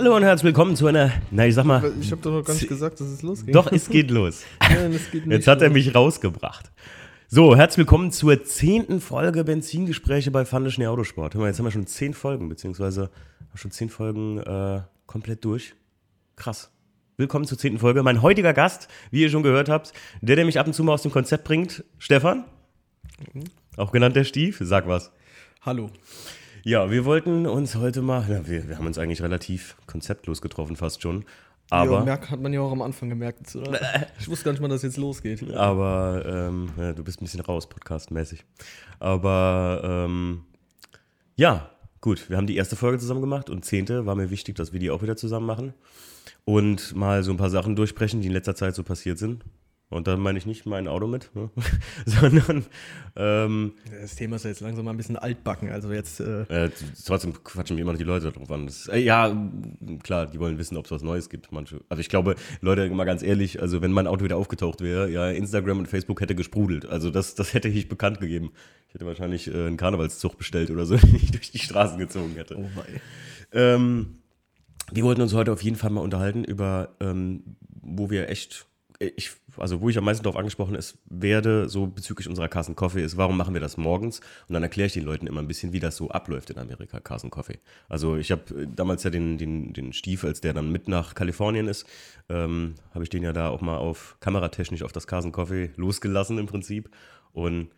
Hallo und herzlich willkommen zu einer, na ich sag mal. Ich habe doch noch gar nicht gesagt, dass es losgeht. Doch, es geht los. Nein, es geht nicht Jetzt hat er mich rausgebracht. So, herzlich willkommen zur zehnten Folge Benzingespräche bei Fande Schnee Autosport. Hör mal, jetzt haben wir schon zehn Folgen, beziehungsweise schon zehn Folgen äh, komplett durch. Krass. Willkommen zur zehnten Folge. Mein heutiger Gast, wie ihr schon gehört habt, der, der mich ab und zu mal aus dem Konzept bringt, Stefan. Auch genannt der Stief. Sag was. Hallo. Ja, wir wollten uns heute mal, ja, wir, wir haben uns eigentlich relativ konzeptlos getroffen, fast schon. Aber Aber, merk, hat man ja auch am Anfang gemerkt, oder? Ich wusste gar nicht mal, dass jetzt losgeht. aber ähm, ja, du bist ein bisschen raus, podcastmäßig. Aber ähm, ja, gut, wir haben die erste Folge zusammen gemacht und zehnte war mir wichtig, dass wir die auch wieder zusammen machen. Und mal so ein paar Sachen durchsprechen, die in letzter Zeit so passiert sind. Und da meine ich nicht mein Auto mit, ne? sondern ähm, Das Thema ist ja jetzt langsam mal ein bisschen altbacken. Also jetzt, äh, Äh, trotzdem quatschen mir immer noch die Leute drauf an. Das, äh, ja, klar, die wollen wissen, ob es was Neues gibt. Manche. Also ich glaube, Leute, mal ganz ehrlich, also wenn mein Auto wieder aufgetaucht wäre, ja, Instagram und Facebook hätte gesprudelt. Also das, das hätte ich bekannt gegeben. Ich hätte wahrscheinlich äh, einen Karnevalszug bestellt oder so, den ich durch die Straßen gezogen hätte. oh wei. Ähm, wir wollten uns heute auf jeden Fall mal unterhalten über, ähm, wo wir echt, ich, also wo ich am meisten darauf angesprochen ist, werde, so bezüglich unserer Carson Coffee, ist, warum machen wir das morgens? Und dann erkläre ich den Leuten immer ein bisschen, wie das so abläuft in Amerika, Carson Coffee. Also ich habe damals ja den, den, den Stief, als der dann mit nach Kalifornien ist, ähm, habe ich den ja da auch mal auf kameratechnisch auf das Carson Coffee losgelassen im Prinzip. Und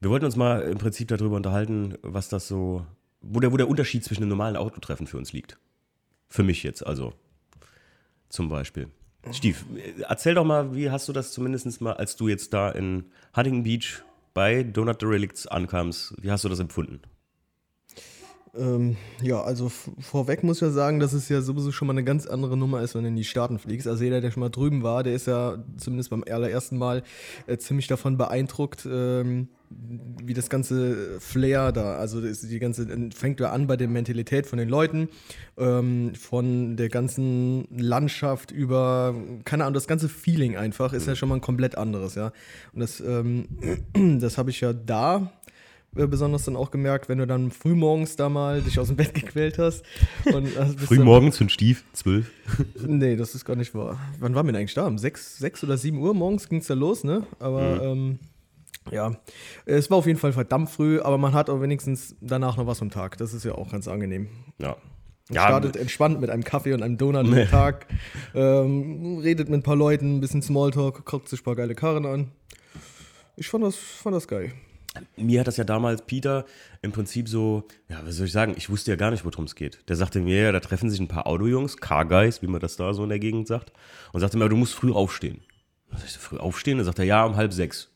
wir wollten uns mal im Prinzip darüber unterhalten, was das so, wo der, wo der Unterschied zwischen einem normalen Autotreffen für uns liegt. Für mich jetzt, also. Zum Beispiel. Stief, erzähl doch mal, wie hast du das zumindest mal, als du jetzt da in Huntington Beach bei Donut the Relicts ankamst, wie hast du das empfunden? Ähm, ja, also vorweg muss ich ja sagen, dass es ja sowieso schon mal eine ganz andere Nummer ist, wenn du in die Staaten fliegst. Also jeder, der schon mal drüben war, der ist ja zumindest beim allerersten Mal äh, ziemlich davon beeindruckt, ähm, wie das ganze Flair da, also das, die ganze, fängt ja an bei der Mentalität von den Leuten, ähm, von der ganzen Landschaft über, keine Ahnung, das ganze Feeling einfach ist ja schon mal ein komplett anderes, ja. Und das, ähm, das habe ich ja da äh, besonders dann auch gemerkt, wenn du dann frühmorgens da mal dich aus dem Bett gequält hast. Und, also bist Frühmorgens für Stief, zwölf. Nee, das ist gar nicht wahr. Wann waren wir denn eigentlich da? Um sechs, sechs oder sieben Uhr morgens ging es da los, ne? Aber ähm, ja, es war auf jeden Fall verdammt früh, aber man hat auch wenigstens danach noch was am Tag. Das ist ja auch ganz angenehm. Ja. Man startet entspannt mit einem Kaffee und einem Donut am Tag, ähm, redet mit ein paar Leuten, ein bisschen Smalltalk, guckt sich ein paar geile Karren an. Ich fand das, fand das geil. Mir hat das ja damals Peter im Prinzip so, ja, was soll ich sagen, ich wusste ja gar nicht, worum es geht. Der sagte mir, ja, da treffen sich ein paar Autojungs, Car Guys, wie man das da so in der Gegend sagt, und sagte mir, du musst früh aufstehen. Sag ich so, früh aufstehen? Dann sagt er, ja, um halb sechs.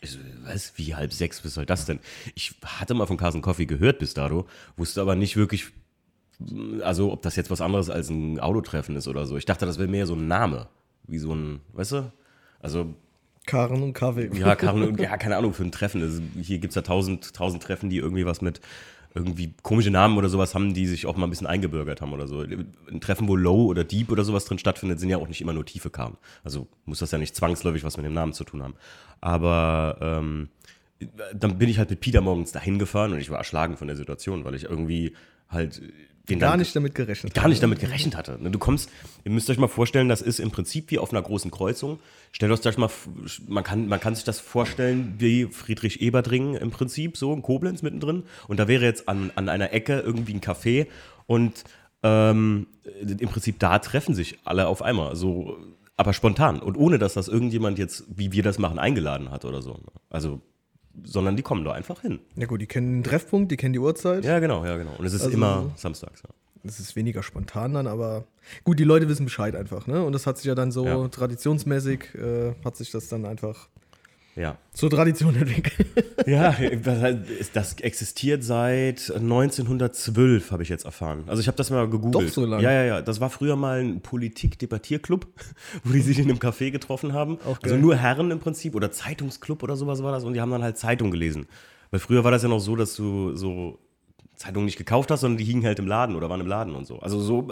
Ich so, was, wie halb sechs, was soll das denn? Ich hatte mal von Carson Coffee gehört bis dato, wusste aber nicht wirklich, also ob das jetzt was anderes als ein Autotreffen ist oder so. Ich dachte, das wäre mehr so ein Name, wie so ein, weißt du? Also Karren und Kaffee. ja, kann, ja, keine Ahnung, für ein Treffen. Also hier gibt es ja tausend, tausend Treffen, die irgendwie was mit irgendwie komische Namen oder sowas haben, die sich auch mal ein bisschen eingebürgert haben oder so. Ein Treffen, wo Low oder Deep oder sowas drin stattfindet, sind ja auch nicht immer nur tiefe Karten. Also muss das ja nicht zwangsläufig was mit dem Namen zu tun haben. Aber ähm, dann bin ich halt mit Peter morgens dahin gefahren und ich war erschlagen von der Situation, weil ich irgendwie halt den Gar nicht damit gerechnet. gar nicht damit gerechnet hatte. Ne, Du kommst, ihr müsst euch mal vorstellen, das ist im Prinzip wie auf einer großen Kreuzung. Stellt euch das mal, man kann, man kann sich das vorstellen wie Friedrich-Ebert-Ring im Prinzip, so in Koblenz mittendrin. Und da wäre jetzt an, an einer Ecke irgendwie ein Café und ähm, im Prinzip da treffen sich alle auf einmal, so, aber spontan und ohne, dass das irgendjemand jetzt, wie wir das machen, eingeladen hat oder so. ne. Also, sondern die kommen da einfach hin. Ja gut, die kennen den Treffpunkt, die kennen die Uhrzeit. Ja, genau, ja, genau. Und es ist Also immer samstags. Ja. Das ist weniger spontan dann, aber gut, die Leute wissen Bescheid einfach, ne? Und das hat sich ja dann so Ja. traditionsmäßig, äh, hat sich das dann einfach ja. zur Tradition entwickelt. Ja, das existiert seit 1912, habe ich jetzt erfahren. Also ich habe das mal gegoogelt. Doch so lange? Ja, ja, ja. Das war früher mal ein Politik-Debattierclub, wo die sich in einem Café getroffen haben. Auch also geil. nur Herren im Prinzip oder Zeitungsclub oder sowas war das und die haben dann halt Zeitung gelesen. Weil früher war das ja noch so, dass du so Zeitungen nicht gekauft hast, sondern die hingen halt im Laden oder waren im Laden und so. Also so,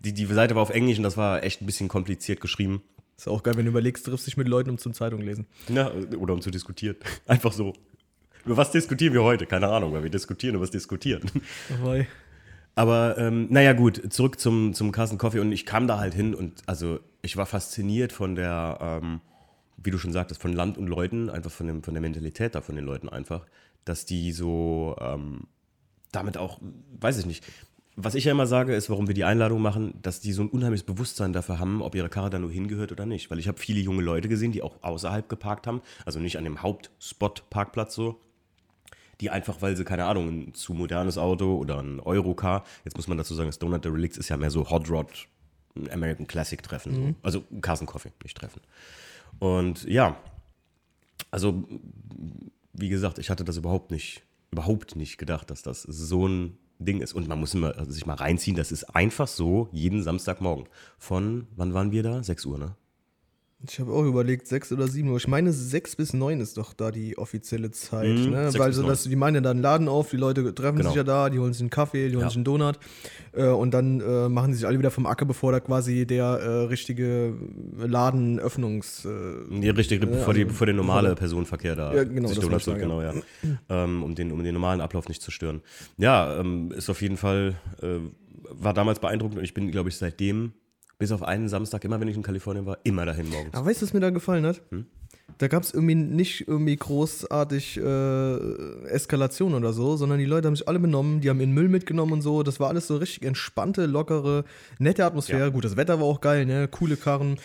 die, die Seite war auf Englisch und das war echt ein bisschen kompliziert geschrieben. Ist auch geil, wenn du überlegst, triffst dich mit Leuten, um zum Zeitung lesen. Ja, oder um zu diskutieren. Einfach so. Über was diskutieren wir heute? Keine Ahnung, weil wir diskutieren über was diskutieren. Dabei. Aber ähm, naja, gut, zurück zum, zum Carsten Coffee und ich kam da halt hin und also ich war fasziniert von der, ähm, wie du schon sagtest, von Land und Leuten, einfach von, dem, von der Mentalität da von den Leuten einfach, dass die so ähm, damit auch, weiß ich nicht, was ich ja immer sage, ist, warum wir die Einladung machen, dass die so ein unheimliches Bewusstsein dafür haben, ob ihre Karre da nur hingehört oder nicht. Weil ich habe viele junge Leute gesehen, die auch außerhalb geparkt haben, also nicht an dem Hauptspot-Parkplatz so, die einfach, weil sie, keine Ahnung, ein zu modernes Auto oder ein Eurocar, jetzt muss man dazu sagen, das Donut der Relics ist ja mehr so Hot Rod, ein American Classic Treffen, so. also Carson Coffee, nicht Treffen. Und ja, also wie gesagt, ich hatte das überhaupt nicht, überhaupt nicht gedacht, dass das so ein Ding ist. Und man muss immer, also sich mal reinziehen, das ist einfach so jeden Samstagmorgen. Von, wann waren wir da? 6 Uhr, ne? Ich habe auch überlegt, sechs oder sieben Uhr. Ich meine, sechs bis neun ist doch da die offizielle Zeit. Mhm, ne? Weil so, dass die meinen ja dann einen Laden auf, die Leute treffen Genau. sich ja da, die holen sich einen Kaffee, die holen Ja. sich einen Donut äh, und dann äh, machen sie sich alle wieder vom Acker, bevor da quasi der äh, richtige Ladenöffnungs. Äh, Nee, richtig, bevor, die, also- bevor der normale Personenverkehr da Ja, genau, sich das Donuts holt, genau, ja. ähm, um, den, um den normalen Ablauf nicht zu stören. Ja, ähm, ist auf jeden Fall, äh, war damals beeindruckend und ich bin, glaube ich, seitdem, bis auf einen Samstag, immer wenn ich in Kalifornien war, immer dahin morgens. Aber weißt du, was mir da gefallen hat? Hm? Da gab es irgendwie nicht irgendwie großartig äh, Eskalation oder so, sondern die Leute haben sich alle benommen, die haben ihren Müll mitgenommen und so. Das war alles so richtig entspannte, lockere, nette Atmosphäre. Ja. Gut, das Wetter war auch geil, ne? Coole Karren.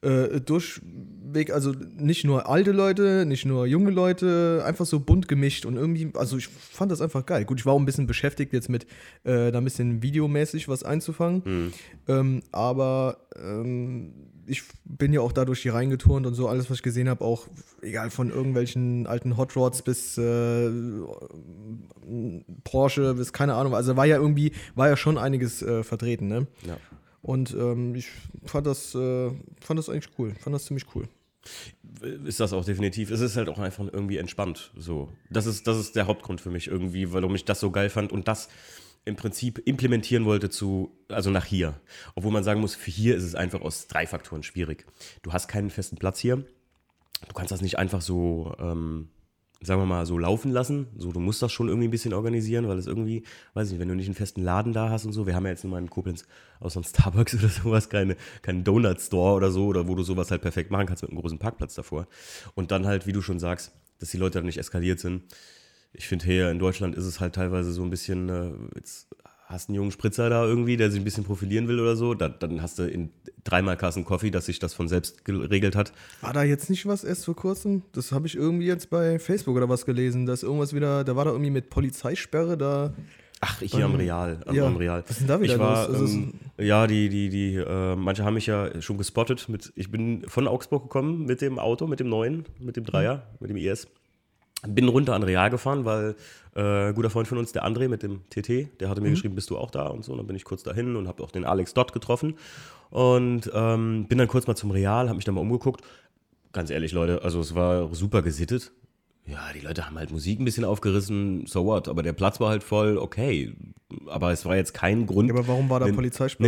Äh, durchweg, also nicht nur alte Leute, nicht nur junge Leute, einfach so bunt gemischt und irgendwie, also ich fand das einfach geil. Gut, ich war auch ein bisschen beschäftigt jetzt mit äh, da ein bisschen videomäßig was einzufangen, Hm. ähm, aber ähm, ich bin ja auch dadurch hier reingeturnt und so alles, was ich gesehen habe, auch egal von irgendwelchen alten Hot Rods bis äh, Porsche bis keine Ahnung, also war ja irgendwie, war ja schon einiges äh, vertreten, ne? Ja. Und ähm, ich fand das, äh, fand das eigentlich cool, fand das ziemlich cool. Ist das auch definitiv. Es ist halt auch einfach irgendwie entspannt. So. Das ist, das ist der Hauptgrund für mich irgendwie, warum ich das so geil fand und das im Prinzip implementieren wollte zu, also nach hier. Obwohl man sagen muss, für hier ist es einfach aus drei Faktoren schwierig. Du hast keinen festen Platz hier. Du kannst das nicht einfach so, ähm, sagen wir mal, so laufen lassen. So, du musst das schon irgendwie ein bisschen organisieren, weil es irgendwie, weiß ich nicht, wenn du nicht einen festen Laden da hast und so, wir haben ja jetzt nur mal in Koblenz außer einem Starbucks oder sowas keine, keinen Donut-Store oder so, oder wo du sowas halt perfekt machen kannst mit einem großen Parkplatz davor. Und dann halt, wie du schon sagst, dass die Leute dann nicht eskaliert sind. Ich finde, hier in Deutschland ist es halt teilweise so ein bisschen, äh, jetzt hast einen jungen Spritzer da irgendwie, der sich ein bisschen profilieren will oder so, da, dann hast du in dreimal Kassen Coffee, dass sich das von selbst geregelt hat. War da jetzt nicht was erst vor kurzem? Das habe ich irgendwie jetzt bei Facebook oder was gelesen, dass irgendwas wieder, da war da irgendwie mit Polizeisperre da. Ach, hier am Real, am, ja. am Real. Was ist denn da wieder ich war, los? Also ähm, ja, die, die, die, äh, manche haben mich ja schon gespottet. Mit, ich bin von Augsburg gekommen mit dem Auto, mit dem neuen, mit dem Dreier, mit dem IS. Bin runter an Real gefahren, weil äh, ein guter Freund von uns, der André mit dem TT, der hatte mir geschrieben, bist du auch da und so. Und dann bin ich kurz dahin und habe auch den Alex dort getroffen. Und ähm, bin dann kurz mal zum Real, habe mich dann mal umgeguckt. Ganz ehrlich, Leute, also es war super gesittet. Ja, die Leute haben halt Musik ein bisschen aufgerissen, so what. Aber der Platz war halt voll okay. Aber es war jetzt kein Grund. Ja, aber warum war da einen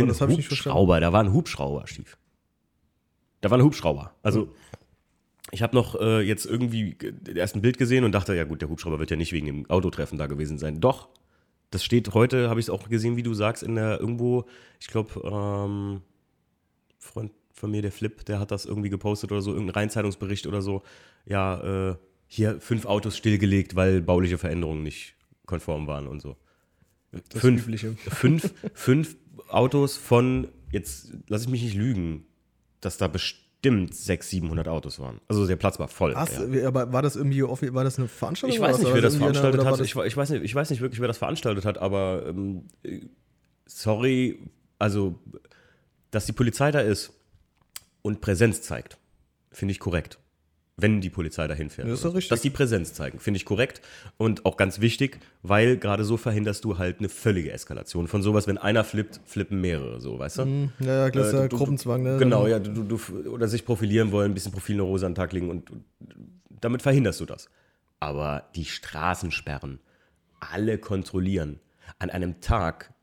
Das habe ich nicht verstanden. Da war ein Hubschrauber, Stief. Da war ein Hubschrauber. Also, ich habe noch äh, jetzt irgendwie erst ein Bild gesehen und dachte, ja gut, der Hubschrauber wird ja nicht wegen dem Autotreffen da gewesen sein. Doch, das steht heute, habe ich es auch gesehen, wie du sagst, in der irgendwo, ich glaube, ähm, Freund von mir, der Flip, der hat das irgendwie gepostet oder so, irgendein Rheinzeitungsbericht oder so. Ja, äh, hier fünf Autos stillgelegt, weil bauliche Veränderungen nicht konform waren und so. Das fünf, Übliche. fünf, fünf Autos von, jetzt lass ich mich nicht lügen, dass da bestimmt 600, 700 Autos waren. Also der Platz war voll. Was? ja. Aber war das irgendwie, offi- war das eine Veranstaltung? Ich weiß nicht, wer das eine- veranstaltet hat. das- Ich, ich, weiß nicht, ich weiß nicht wirklich, wer das veranstaltet hat, aber ähm, äh, sorry, also, dass die Polizei da ist und Präsenz zeigt, finde ich korrekt. Wenn die Polizei dahin fährt. Ja, ist doch so. richtig. Dass die Präsenz zeigen, finde ich korrekt und auch ganz wichtig, weil gerade so verhinderst du halt eine völlige Eskalation von sowas, wenn einer flippt, flippen mehrere, so, weißt du? Hm, Ja, ja, das ist Äh, ja Gruppenzwang, ne? Genau, ja, du, du, oder sich profilieren wollen, ein bisschen Profilneurose an den Tag legen und, und damit verhinderst du das. Aber die Straßensperren, alle kontrollieren an einem Tag,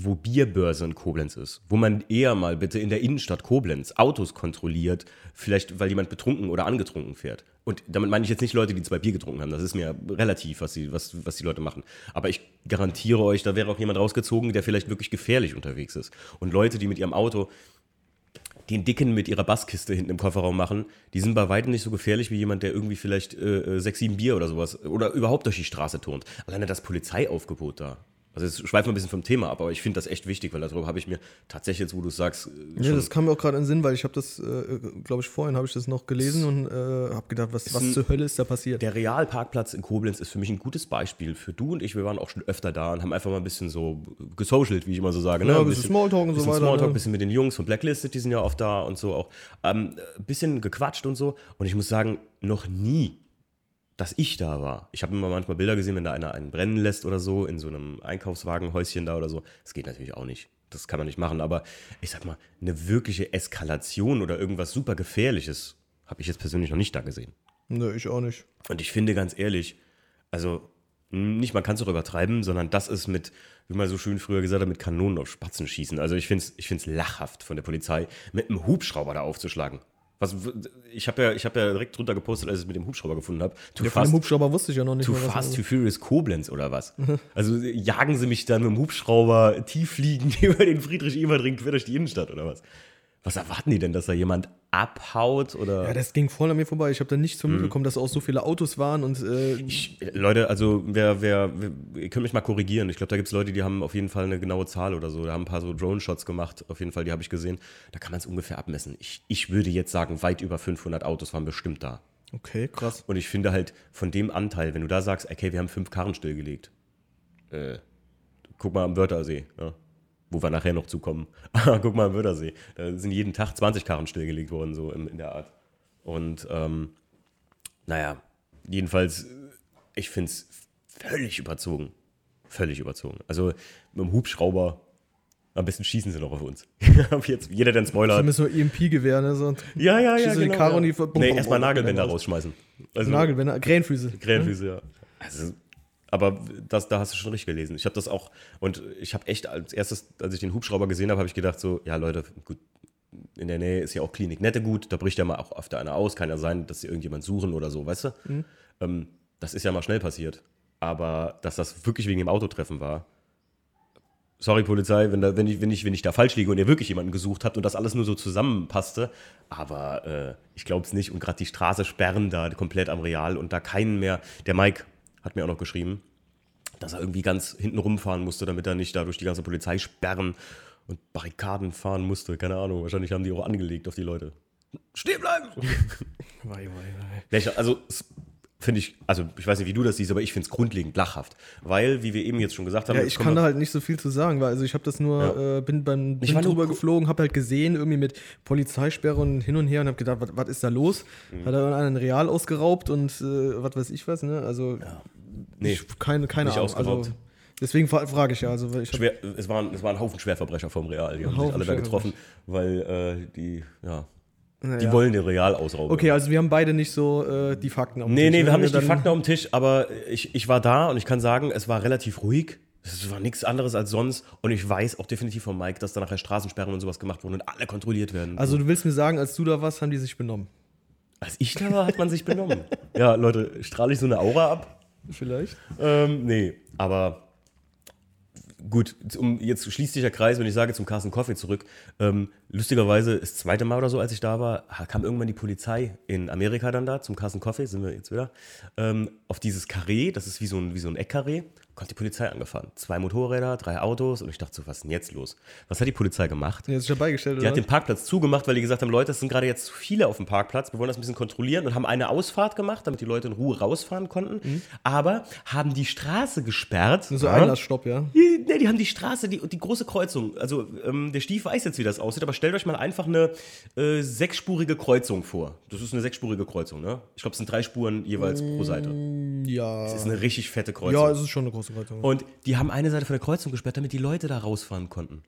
wo Bierbörse in Koblenz ist, wo man eher mal bitte in der Innenstadt Koblenz Autos kontrolliert, vielleicht weil jemand betrunken oder angetrunken fährt. Und damit meine ich jetzt nicht Leute, die zwei Bier getrunken haben. Das ist mir relativ, was, sie, was, was die Leute machen. Aber ich garantiere euch, da wäre auch jemand rausgezogen, der vielleicht wirklich gefährlich unterwegs ist. Und Leute, die mit ihrem Auto den Dicken mit ihrer Basskiste hinten im Kofferraum machen, die sind bei weitem nicht so gefährlich wie jemand, der irgendwie vielleicht äh, äh sechs, sieben Bier oder sowas oder überhaupt durch die Straße turnt. Alleine das Polizeiaufgebot da. Also jetzt schweifen wir ein bisschen vom Thema ab, aber ich finde das echt wichtig, weil darüber habe ich mir tatsächlich jetzt, wo du sagst, äh, ja, das kam mir auch gerade in den Sinn, weil ich habe das, äh, glaube ich, vorhin habe ich das noch gelesen und äh, habe gedacht, was, was ein, zur Hölle ist da passiert? Der Realparkplatz in Koblenz ist für mich ein gutes Beispiel für du und ich. Wir waren auch schon öfter da und haben einfach mal ein bisschen so gesocialt, wie ich immer so sage. Ne? Ja, ein bisschen, bisschen Smalltalk und so weiter. Smalltalk, ein ne? bisschen mit den Jungs von Blacklisted, die sind ja oft da und so auch. Ähm, ein bisschen gequatscht und so. Und ich muss sagen, noch nie dass ich da war. Ich habe immer manchmal Bilder gesehen, wenn da einer einen brennen lässt oder so, in so einem Einkaufswagenhäuschen da oder so. Das geht natürlich auch nicht. Das kann man nicht machen. Aber ich sag mal, eine wirkliche Eskalation oder irgendwas super Gefährliches habe ich jetzt persönlich noch nicht da gesehen. Nö, ich auch nicht. Und ich finde ganz ehrlich, also nicht, man kann es auch übertreiben, sondern das ist mit, wie man so schön früher gesagt hat, mit Kanonen auf Spatzen schießen. Also ich finde es ich find's lachhaft von der Polizei, mit einem Hubschrauber da aufzuschlagen. Was, ich habe ja, hab ja direkt drunter gepostet, als ich es mit dem Hubschrauber gefunden habe. Ja, von dem Hubschrauber wusste ich ja noch nicht. Too mehr, Fast, Too Furious Koblenz oder was? also jagen sie mich dann mit dem Hubschrauber tief fliegend über den Friedrich-Ebert-Ring quer durch die Innenstadt oder was? Was erwarten die denn, dass da jemand abhaut oder? Ja, das ging voll an mir vorbei. Ich habe da nichts so mhm. mitbekommen, dass auch so viele Autos waren und. Äh ich, Leute, also wer, wer, wer, ihr könnt mich mal korrigieren. Ich glaube, da gibt es Leute, die haben auf jeden Fall eine genaue Zahl oder so. Da haben ein paar so Drone-Shots gemacht. Auf jeden Fall, die habe ich gesehen. Da kann man es ungefähr abmessen. Ich, ich würde jetzt sagen, weit über 500 Autos waren bestimmt da. Okay, krass. Und ich finde halt von dem Anteil, wenn du da sagst, okay, wir haben fünf Karren stillgelegt. Äh, guck mal am Wörthersee. Ja wo wir nachher noch zukommen. Guck mal im Wörthersee. Da sind jeden Tag 20 Karren stillgelegt worden, so in, in der Art. Und ähm, naja, jedenfalls, ich finde es völlig überzogen. Völlig überzogen. Also mit dem Hubschrauber, am besten schießen sie noch auf uns. Jetzt, jeder, der einen Spoiler hat. So EMP-Gewehr, ne? So ja, ja, ja. Genau, die Karre ja. und die Nee, erstmal Nagelbänder rausschmeißen. Also, Nagelbänder, Krähenfüße. Krähenfüße, ja. Also aber das, da hast du schon richtig gelesen. Ich habe das auch, und ich habe echt als erstes, als ich den Hubschrauber gesehen habe, habe ich gedacht so, ja Leute, gut, in der Nähe ist ja auch Klinik Nette gut, da bricht ja mal auch öfter einer aus, kann ja sein, dass sie irgendjemand suchen oder so, weißt du? Mhm. Ähm, das ist ja mal schnell passiert. Aber dass das wirklich wegen dem Autotreffen war, sorry Polizei, wenn, da, wenn, ich, wenn, ich, wenn ich da falsch liege und ihr wirklich jemanden gesucht habt und das alles nur so zusammenpasste, aber äh, ich glaube es nicht und gerade die Straße sperren da komplett am Real und da keinen mehr, der Mike, hat mir auch noch geschrieben, dass er irgendwie ganz hinten rumfahren musste, damit er nicht da durch die ganze Polizei sperren und Barrikaden fahren musste. Keine Ahnung, wahrscheinlich haben die auch angelegt auf die Leute. Stehen bleiben! wei, wei, wei. Also, finde ich, also ich weiß nicht, wie du das siehst, aber ich finde es grundlegend lachhaft. Weil, wie wir eben jetzt schon gesagt haben. Ja, ich kann da halt nicht so viel zu sagen, weil also ich habe das nur, ja. äh, bin beim bin drüber geflogen, habe halt gesehen, irgendwie mit Polizeisperre und hin und her und habe gedacht, was ist da los? Mhm. Hat er einen Real ausgeraubt und äh, was weiß ich was, ne? Also ja. Nee, ich, keine, keine Ahnung. Also, deswegen frage ich ja. Also ich Schwer, es, waren, es waren Haufen Schwerverbrecher vom Real, die haben sich alle da getroffen, weil äh, die, ja, naja. Die wollen den Real ausrauben. Okay, also wir haben beide nicht so äh, die Fakten auf dem nee, Tisch. Nee, nee, wir haben nicht die Fakten auf dem Tisch, aber ich, ich war da und ich kann sagen, es war relativ ruhig. Es war nichts anderes als sonst. Und ich weiß auch definitiv von Mike, dass da nachher Straßensperren und sowas gemacht wurden und alle kontrolliert werden. Also du willst mir sagen, als du da warst, haben die sich benommen? Als ich da war, hat man sich benommen. ja, Leute, strahle ich so eine Aura ab? Vielleicht. Ähm, nee, aber gut, um, jetzt schließt sich der Kreis, wenn ich sage zum Carsten Coffee zurück. Ähm, lustigerweise, das zweite Mal oder so, als ich da war, kam irgendwann die Polizei in Amerika dann da zum Carsten Coffee, sind wir jetzt wieder, ähm, auf dieses Karree, das ist wie so ein, wie so ein Eckkarree, kommt die Polizei angefahren. Zwei Motorräder, drei Autos und ich dachte so, was ist denn jetzt los? Was hat die Polizei gemacht? Die hat sich dabei gestellt, Die hat den Parkplatz zugemacht, weil die gesagt haben, Leute, es sind gerade jetzt zu viele auf dem Parkplatz, wir wollen das ein bisschen kontrollieren und haben eine Ausfahrt gemacht, damit die Leute in Ruhe rausfahren konnten, mhm. aber haben die Straße gesperrt. So ja. Einlassstopp, ja. Die, ne, die haben die Straße, die, die große Kreuzung, also ähm, der Stief weiß jetzt, wie das aussieht, aber stellt euch mal einfach eine äh, sechsspurige Kreuzung vor. Das ist eine sechsspurige Kreuzung, ne? Ich glaube, es sind drei Spuren jeweils pro Seite. Mm, ja. Das ist eine richtig fette Kreuzung. Ja, es ist schon eine große Kreuzung. Und die haben eine Seite von der Kreuzung gesperrt, damit die Leute da rausfahren konnten.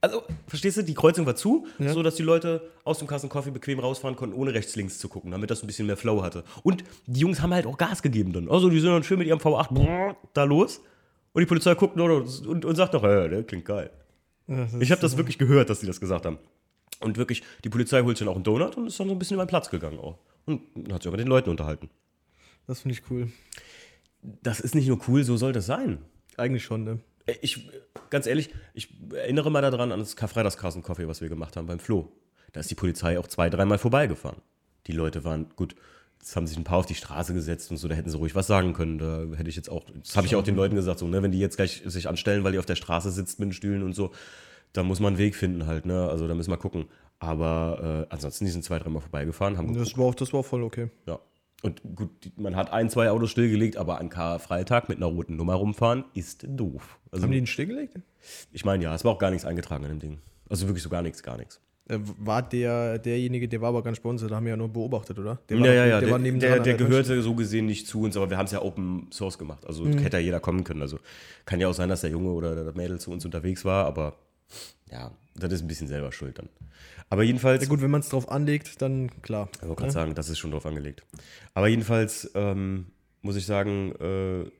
Also, verstehst du, die Kreuzung war zu, ja. so die Leute aus dem Kassen Coffee bequem rausfahren konnten, ohne rechts, links zu gucken, damit das ein bisschen mehr Flow hatte. Und die Jungs haben halt auch Gas gegeben dann. Also, die sind dann schön mit ihrem V8 da los. Und die Polizei guckt nur und, und, und sagt noch, äh, der klingt geil. Ich habe das wirklich gehört, dass die das gesagt haben. Und wirklich, die Polizei holt sich dann auch einen Donut und ist dann so ein bisschen über den Platz gegangen auch. Und hat sich auch mit den Leuten unterhalten. Das finde ich cool. Das ist nicht nur cool, so soll das sein. Eigentlich schon, ne? Ich, ganz ehrlich, ich erinnere mal daran an das Karfreitagskassenkaffee, was wir gemacht haben beim Flo. Da ist die Polizei auch zwei, dreimal vorbeigefahren. Die Leute waren, gut, jetzt haben sich ein paar auf die Straße gesetzt und so, da hätten sie ruhig was sagen können. Da hätte ich jetzt auch, das habe ich auch den Leuten gesagt, so, ne, wenn die jetzt gleich sich anstellen, weil die auf der Straße sitzt mit den Stühlen und so, da muss man einen Weg finden halt, ne? Also da müssen wir gucken. Aber äh, ansonsten, die sind zwei, dreimal vorbeigefahren, haben geguckt. Das war, auch, das war voll okay. Ja. Und gut, man hat ein, zwei Autos stillgelegt, aber an Karfreitag mit einer roten Nummer rumfahren ist doof. Also, Haben die einen stillgelegt? ich meine, ja, es war auch gar nichts eingetragen an dem Ding. Also wirklich so gar nichts, gar nichts. Äh, War der, derjenige, der war aber bei uns, da haben wir ja nur beobachtet, oder? Der Ja, war, ja, ja. Der, der, der, der gehörte so gesehen nicht zu uns, aber wir haben es ja Open Source gemacht. Also hätte ja jeder kommen können. Also kann ja auch sein, dass der Junge oder das Mädel zu uns unterwegs war, aber ja, das ist ein bisschen selber schuld dann. Aber jedenfalls. Ja, gut, wenn man es drauf anlegt, dann klar. Ich wollte gerade sagen, das ist schon drauf angelegt. Aber jedenfalls ähm, muss ich sagen, äh,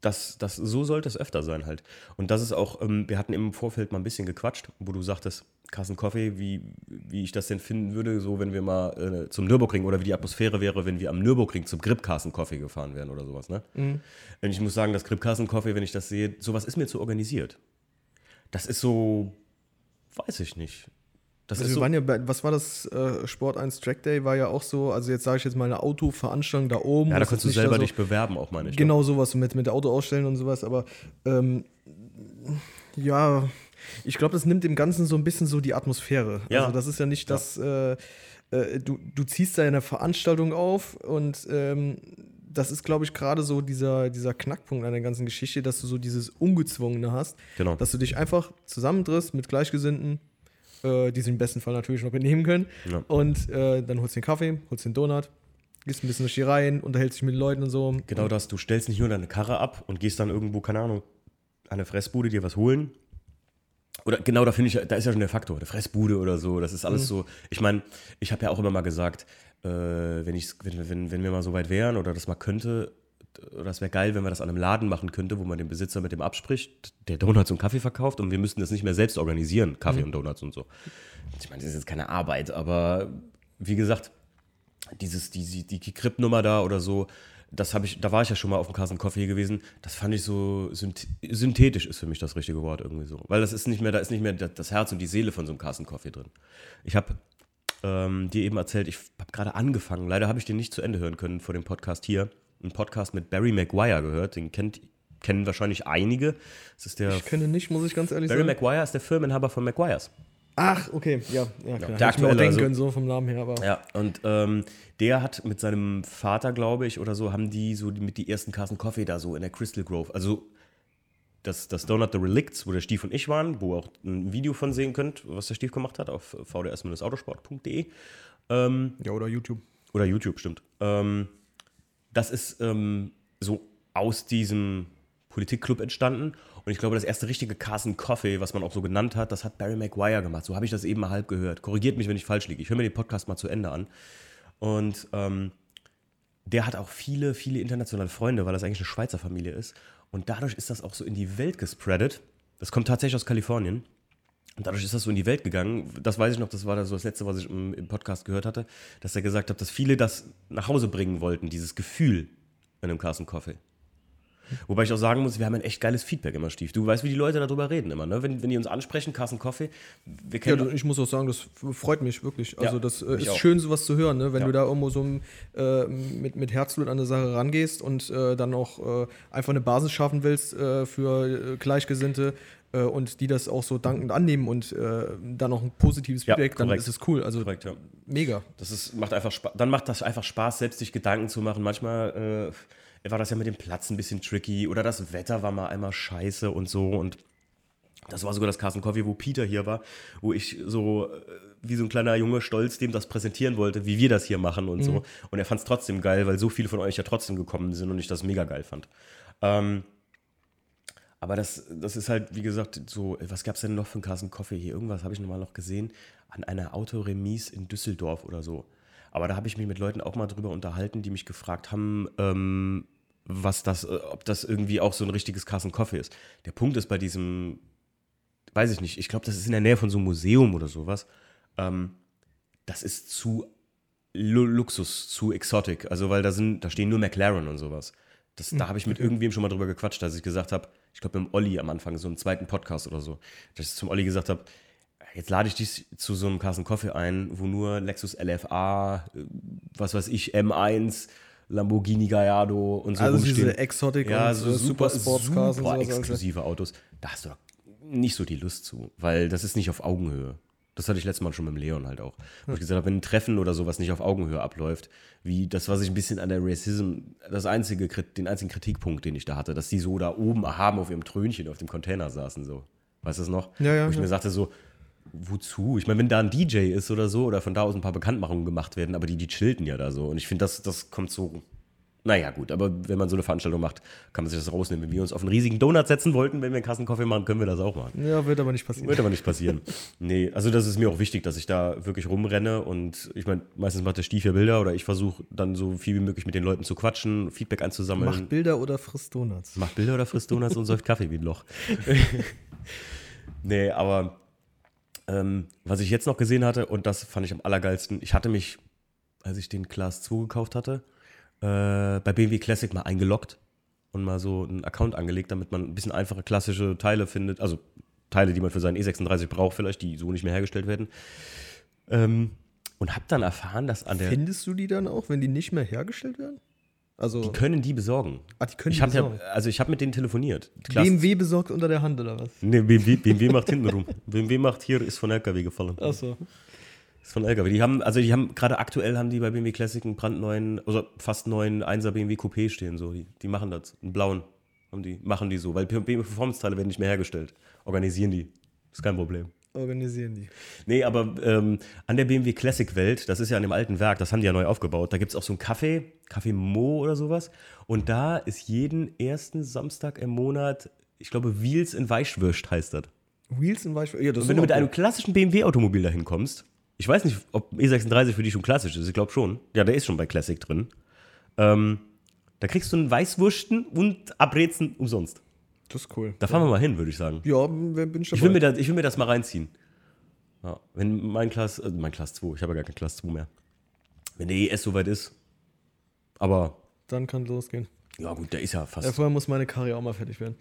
das, das, so sollte es öfter sein halt. Und das ist auch, ähm, wir hatten im Vorfeld mal ein bisschen gequatscht, wo du sagtest, Carsten Coffee, wie, wie ich das denn finden würde, so wenn wir mal äh, zum Nürburgring oder wie die Atmosphäre wäre, wenn wir am Nürburgring zum Grip Carsten Coffee gefahren wären oder sowas, ne? Und ich muss sagen, das Grip Carsten Coffee, wenn ich das sehe, sowas ist mir zu organisiert. Das ist so, weiß ich nicht. Das Also ist wir so, waren ja bei, was war das? Äh, Sport 1 Track Day war ja auch so, also jetzt sage ich jetzt mal eine Autoveranstaltung da oben. ja, da kannst du selber so, dich bewerben, auch meine ich. Genau sowas mit, mit Auto ausstellen und sowas, aber ähm, ja, ich glaube, das nimmt dem Ganzen so ein bisschen so die Atmosphäre. Ja. Also das ist ja nicht das, äh, äh, du, du ziehst da ja eine Veranstaltung auf und ähm, das ist, glaube ich, gerade so dieser, dieser Knackpunkt an der ganzen Geschichte, dass du so dieses Ungezwungene hast, Genau. dass du dich einfach zusammentriffst mit Gleichgesinnten, äh, die sich im besten Fall natürlich noch benehmen können Ja. und äh, dann holst du den Kaffee, holst den Donut, gehst ein bisschen durch die Reihen, unterhältst dich mit den Leuten und so. Genau das, du stellst nicht nur deine Karre ab und gehst dann irgendwo, keine Ahnung, an eine Fressbude dir was holen. Oder genau, da finde ich, da ist ja schon der Faktor, eine Fressbude oder so. Das ist alles so. Ich meine, ich habe ja auch immer mal gesagt, äh, wenn, ich, wenn, wenn, wenn wir mal so weit wären oder das mal könnte, oder das wäre geil, wenn man das an einem Laden machen könnte, wo man den Besitzer mit dem abspricht, der Donuts und Kaffee verkauft und wir müssten das nicht mehr selbst organisieren, Kaffee und Donuts und so. Ich meine, das ist jetzt keine Arbeit, aber wie gesagt, dieses, die, die, die Kripp-Nummer da oder so, das habe ich, da war ich ja schon mal auf dem Carsten Coffee gewesen. Das fand ich so synth synthetisch ist für mich das richtige Wort irgendwie so. Weil das ist nicht mehr, da ist nicht mehr das Herz und die Seele von so einem Carsten Coffee drin. Ich habe ähm, dir eben erzählt, ich habe gerade angefangen, leider habe ich den nicht zu Ende hören können vor dem Podcast hier, einen Podcast mit Barry Maguire gehört, den kennt, kennen wahrscheinlich einige. Das ist der Ich kenne nicht, muss ich ganz ehrlich Barry sagen. Maguire ist der Firmeninhaber von Maguires. Ach, okay, ja, ja, klar. der mir auch aktuelle, denken also- können, so vom Namen her, aber. Ja, und ähm, der hat mit seinem Vater, glaube ich, oder so, haben die so mit die ersten Carsten Coffee da so in der Crystal Grove. Also das, das Donut the Relicts, wo der Stief und ich waren, wo ihr auch ein Video von sehen könnt, was der Stief gemacht hat, auf vds-autosport.de. Ähm, Ja, oder YouTube. oder YouTube, stimmt. Ähm, das ist ähm, so aus diesem Politikclub entstanden. Und ich glaube, das erste richtige Carson Coffee, was man auch so genannt hat, das hat Barry Maguire gemacht. So habe ich das eben mal halb gehört. Korrigiert mich, wenn ich falsch liege. Ich höre mir den Podcast mal zu Ende an. Und ähm, der hat auch viele, viele internationale Freunde, weil das eigentlich eine Schweizer Familie ist. Und dadurch ist das auch so in die Welt gespreadet. Das kommt tatsächlich aus Kalifornien. Und dadurch ist das so in die Welt gegangen. Das weiß ich noch, das war so das Letzte, was ich im, im Podcast gehört hatte, dass er gesagt hat, dass viele das nach Hause bringen wollten, dieses Gefühl in einem Carson Coffee. Wobei ich auch sagen muss, wir haben ein echt geiles Feedback immer, Stief. Du weißt, wie die Leute darüber reden immer, ne? Wenn, wenn die uns ansprechen, Carson Coffee, wir Ja, kennen du- ich muss auch sagen, das freut mich wirklich. Also, Ja, das äh, ist auch. schön, sowas zu hören, ne? wenn Ja. du da irgendwo so äh, mit, mit Herzblut an eine Sache rangehst und äh, dann auch äh, einfach eine Basis schaffen willst äh, für äh, Gleichgesinnte und die das auch so dankend annehmen und äh, dann noch ein positives Ja, Feedback, dann korrekt. ist es cool. Also, korrekt, ja. mega. Das ist, macht einfach Spaß. Dann macht das einfach Spaß, selbst sich Gedanken zu machen. Manchmal äh, war das ja mit dem Platz ein bisschen tricky oder das Wetter war mal einmal scheiße und so. Und das war sogar das Carsten Coffee, wo Peter hier war, wo ich so äh, wie so ein kleiner Junge stolz dem das präsentieren wollte, wie wir das hier machen und so. Und er fand es trotzdem geil, weil so viele von euch ja trotzdem gekommen sind und ich das mega geil fand. Ähm, aber das, das ist halt, wie gesagt, so, was gab es denn noch für einen Carsten Coffee hier? Irgendwas habe ich noch mal noch gesehen an einer Autoremise in Düsseldorf oder so. Aber da habe ich mich mit Leuten auch mal drüber unterhalten, die mich gefragt haben, ähm, was das, äh, ob das irgendwie auch so ein richtiges Carson Coffee ist. Der Punkt ist bei diesem, weiß ich nicht, ich glaube, das ist in der Nähe von so einem Museum oder sowas. Ähm, das ist zu Lu Luxus, zu exotic. Also, weil da sind, da stehen nur McLaren und sowas. Das, da habe ich mit irgendwem schon mal drüber gequatscht, dass ich gesagt habe, ich glaube mit dem Olli am Anfang, so im zweiten Podcast oder so, dass ich zum Olli gesagt habe, jetzt lade ich dich zu so einem Carson Coffee ein, wo nur Lexus LFA, äh, was weiß ich, M1, Lamborghini Gallardo und so Also rumstehen. diese Exotic ja, und so äh, super, Supersportscars und super sowas. Also. exklusive Autos. Da hast du doch nicht so die Lust zu, weil das ist nicht auf Augenhöhe. Das hatte ich letztes Mal schon mit dem Leon halt auch. Wo ich gesagt habe, wenn ein Treffen oder sowas nicht auf Augenhöhe abläuft, wie das, was ich ein bisschen an der Racism, das einzige, den einzigen Kritikpunkt, den ich da hatte, dass die so da oben haben auf ihrem Trönchen auf dem Container saßen, so. Weißt du das noch? Ja, ja, Wo ich ja. mir sagte so, wozu? Ich meine, wenn da ein DJ ist oder so, oder von da aus ein paar Bekanntmachungen gemacht werden, aber die, die chillten ja da so. Und ich finde, das, das kommt so. Naja, gut, aber wenn man so eine Veranstaltung macht, kann man sich das rausnehmen. Wenn wir uns auf einen riesigen Donut setzen wollten, wenn wir einen Kassenkaffee machen, können wir das auch machen. Ja, wird aber nicht passieren. Wird aber nicht passieren. nee, also das ist mir auch wichtig, dass ich da wirklich rumrenne und ich meine, meistens macht der Stief ja Bilder oder ich versuche dann so viel wie möglich mit den Leuten zu quatschen, Feedback einzusammeln. Macht Bilder oder frisst Donuts. Macht Bilder oder frisst Donuts und säuft Kaffee wie ein Loch. nee, aber ähm, was ich jetzt noch gesehen hatte, und das fand ich am allergeilsten, ich hatte mich, als ich den Class 2 gekauft hatte, äh, bei BMW Classic mal eingeloggt und mal so einen Account angelegt, damit man ein bisschen einfache klassische Teile findet, also Teile, die man für seinen E36 braucht, vielleicht, die so nicht mehr hergestellt werden. Ähm, und habe dann erfahren, dass an der. Findest du die dann auch, wenn die nicht mehr hergestellt werden? Also, Die können die besorgen. ah, die können Ich die habe ja, besorgen. also ich habe mit denen telefoniert. Class BMW besorgt unter der Hand oder was? Ne, BMW, BMW macht hintenrum. BMW macht hier, ist von LKW gefallen. Achso. Ist von LKW. Die haben, also die haben, gerade aktuell haben die bei BMW Classic einen brandneuen, also fast neuen 1er BMW Coupé stehen, so. Die, die machen das. Einen blauen haben die, machen die so, weil BMW Performance-Teile werden nicht mehr hergestellt. Organisieren die. Ist kein Problem. Organisieren die. Nee, aber ähm, an der BMW Classic Welt, das ist ja an dem alten Werk, das haben die ja neu aufgebaut, da gibt es auch so ein Café, Café Mo oder sowas. Und da ist jeden ersten Samstag im Monat, ich glaube, Wheels in Weichwürst heißt das. Wheels in Weichwürst. Ja, das wenn du mit einem klassischen BMW-Automobil dahin kommst, ich weiß nicht, ob E36 für dich schon klassisch ist, ich glaube schon. Ja, der ist schon bei Classic drin. Ähm, da kriegst du einen Weißwursten und Abrezen umsonst. Das ist cool. Da fahren wir mal hin, würde ich sagen. Ja, bin ich dabei? Ich will mir das, ich will mir das mal reinziehen. Ja, wenn mein Class, äh, mein Class 2, ich habe ja gar kein Class 2 mehr. Wenn der ES soweit ist. Aber, Dann kann losgehen. ja gut, der ist ja fast. Ja, vorher muss meine Karre auch mal fertig werden.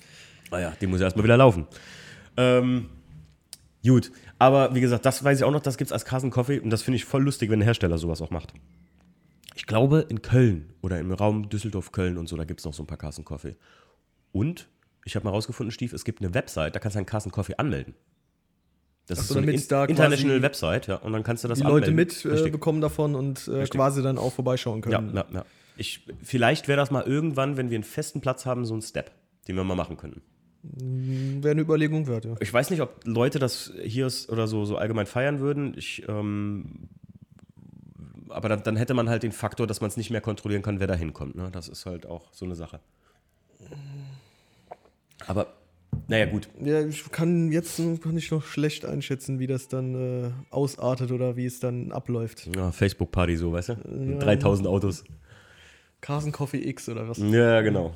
Naja, den muss erstmal wieder laufen. Ähm, gut, aber wie gesagt, das weiß ich auch noch, das gibt es als Carson Coffee und das finde ich voll lustig, wenn ein Hersteller sowas auch macht. Ich glaube, in Köln oder im Raum Düsseldorf-Köln und so, da gibt es noch so ein paar Carson Coffee. Und ich habe mal rausgefunden, Stief, es gibt eine Website, da kannst du einen Carson Coffee anmelden. Das Ach ist so, eine in da international Website, ja, und dann kannst du das Die Leute anmelden. mit äh, Richtig. bekommen davon und äh, quasi dann auch vorbeischauen Ja, können. ja, ja. Ich, vielleicht wäre das mal irgendwann, wenn wir einen festen Platz haben, so ein Step, den wir mal machen können. Wäre eine Überlegung wert, ja. Ich weiß nicht, ob Leute das hier oder so, so allgemein feiern würden. Ich, ähm, aber dann, dann hätte man halt den Faktor, dass man es nicht mehr kontrollieren kann, wer da hinkommt. Ne? Das ist halt auch so eine Sache. Aber, naja, gut. Ja, ich kann jetzt kann ich noch schlecht einschätzen, wie das dann äh, ausartet oder wie es dann abläuft. Ja, Facebook-Party so, weißt du? 3000 Autos. Carson Coffee X oder was? Ja, genau.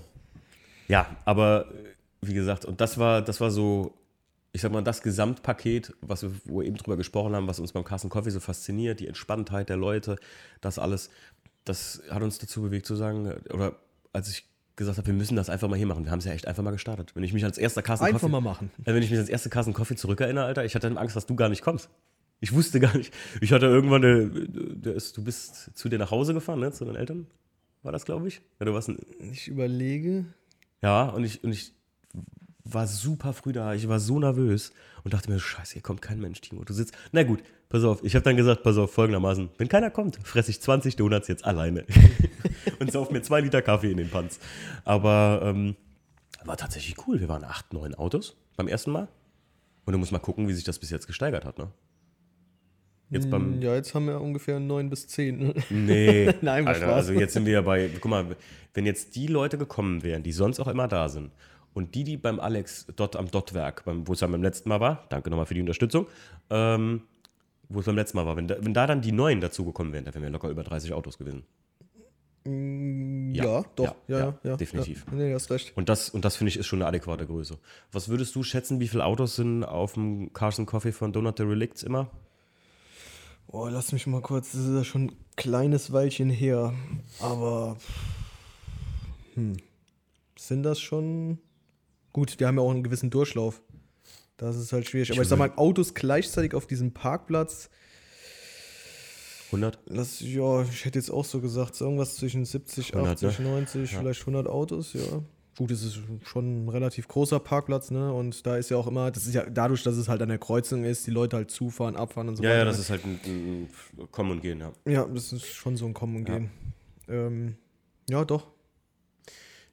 Ja, aber äh, wie gesagt, und das war, das war so, ich sag mal, das Gesamtpaket, was wir, wo wir eben drüber gesprochen haben, was uns beim Carsten Coffee so fasziniert, die Entspanntheit der Leute, das alles, das hat uns dazu bewegt zu sagen, oder als ich gesagt habe, wir müssen das einfach mal hier machen. Wir haben es ja echt einfach mal gestartet. Wenn ich mich als erster Carsten Einfach Coffee, mal machen. äh, wenn ich mich als erster Carsten Coffee zurückerinnere, Alter, ich hatte dann Angst, dass du gar nicht kommst. Ich wusste gar nicht. Ich hatte irgendwann, eine, der ist, du bist zu dir nach Hause gefahren, ne, zu deinen Eltern, war das, glaube ich? Ja, du warst ein, Ich überlege. ja, und ich, und ich war super früh da. Ich war so nervös und dachte mir, scheiße, hier kommt kein Mensch, Timo. Du sitzt. Na gut, pass auf. Ich habe dann gesagt, pass auf, folgendermaßen. Wenn keiner kommt, fresse ich 20 Donuts jetzt alleine. und sauf mir zwei Liter Kaffee in den Panz. Aber ähm, war tatsächlich cool. Wir waren acht, neun Autos beim ersten Mal. Und du musst mal gucken, wie sich das bis jetzt gesteigert hat, ne? Jetzt beim, Ja, jetzt haben wir ungefähr neun bis zehn. Nee. Nein, Alter, Spaß. also jetzt sind wir ja bei, guck mal, wenn jetzt die Leute gekommen wären, die sonst auch immer da sind, und die, die beim Alex dort am Dotwerk, wo es ja beim letzten Mal war, danke nochmal für die Unterstützung, ähm, wo es beim letzten Mal war, wenn da, wenn da dann die neuen dazugekommen wären, dann wären wir locker über 30 Autos gewesen. Mm, Ja, Ja, doch. ja, Ja, ja, definitiv. Ja. Nee, hast recht. Und das, und das finde ich ist schon eine adäquate Größe. Was würdest du schätzen, wie viele Autos sind auf dem Carson Coffee von Donut the Relicts immer? Oh, lass mich mal kurz, das ist ja schon ein kleines Weilchen her. Aber hm, sind das schon. Gut, wir haben ja auch einen gewissen Durchlauf. Das ist halt schwierig. Aber ich sag mal, Autos gleichzeitig auf diesem Parkplatz, 100? lass, ja, ich hätte jetzt auch so gesagt, irgendwas zwischen 70, 100, 80, ne? 90, vielleicht 100 Autos, ja. Gut, es ist schon ein relativ großer Parkplatz, ne? Und da ist ja auch immer, das ist ja dadurch, dass es halt an der Kreuzung ist, die Leute halt zufahren, abfahren und so Ja, weiter. ja, das ist halt ein, ein Kommen und Gehen, ja. Ja, das ist schon so ein Kommen und Ja. Gehen. Ähm, ja, doch.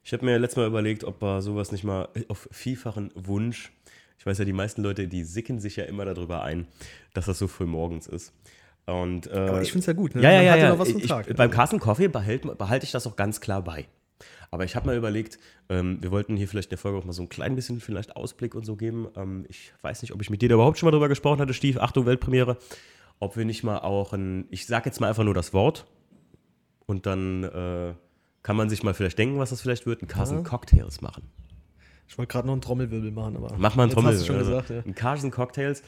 Ich habe mir letztes Mal überlegt, ob wir sowas nicht mal auf vielfachen Wunsch. Ich weiß ja, die meisten Leute, die sicken sich ja immer darüber ein, dass das so früh morgens ist. Und, äh, Aber ich finde es ja gut, ne? Ja, ja, ja. ja. ich, Tag. beim Carsten Coffee behält, behalte ich das auch ganz klar bei. Aber ich habe mal überlegt, ähm, wir wollten hier vielleicht in der Folge auch mal so ein klein bisschen vielleicht Ausblick und so geben. Ähm, ich weiß nicht, ob ich mit dir da überhaupt schon mal drüber gesprochen hatte, Stief. Achtung, Weltpremiere. Ob wir nicht mal auch ein, ich sage jetzt mal einfach nur das Wort und dann äh, kann man sich mal vielleicht denken, was das vielleicht wird, ein Carsten Ja. Cocktails machen. Ich wollte gerade noch einen Trommelwirbel machen, aber. Mach mal einen Jetzt Trommel. Hast du schon also, gesagt, ja. Ein Carsten Cocktails,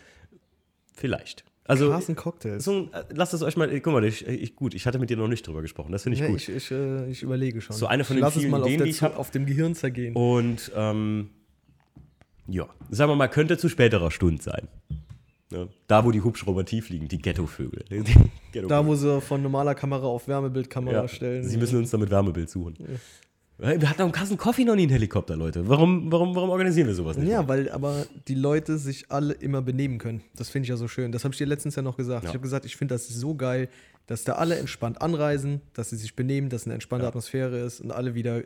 vielleicht. Also, Carsten Cocktails. so, äh, lasst es euch mal, guck mal, ich, ich, gut, ich hatte mit dir noch nicht drüber gesprochen, das finde ich Ja, gut. ich, ich, äh, ich überlege schon. So eine von den vielen Ideen, die ich Zu- hab. auf dem Gehirn zergehen. Und ähm, ja, sagen wir mal, könnte zu späterer Stunde sein. Ja, da, wo die Hubschrauber tief liegen, die Ghettovögel. Ghettovögel. Da, wo sie von normaler Kamera auf Wärmebildkamera ja, stellen. Sie müssen uns damit Wärmebild suchen. Wir hatten am Kassen Coffee noch nie einen Helikopter, Leute. Warum, warum, warum organisieren wir sowas nicht? Ja, weil aber die Leute sich alle immer benehmen können. Das finde ich ja so schön. Das habe ich dir letztens ja noch gesagt. Ja. Ich habe gesagt, ich finde das so geil, dass da alle entspannt anreisen, dass sie sich benehmen, dass eine entspannte Ja. Atmosphäre ist und alle wieder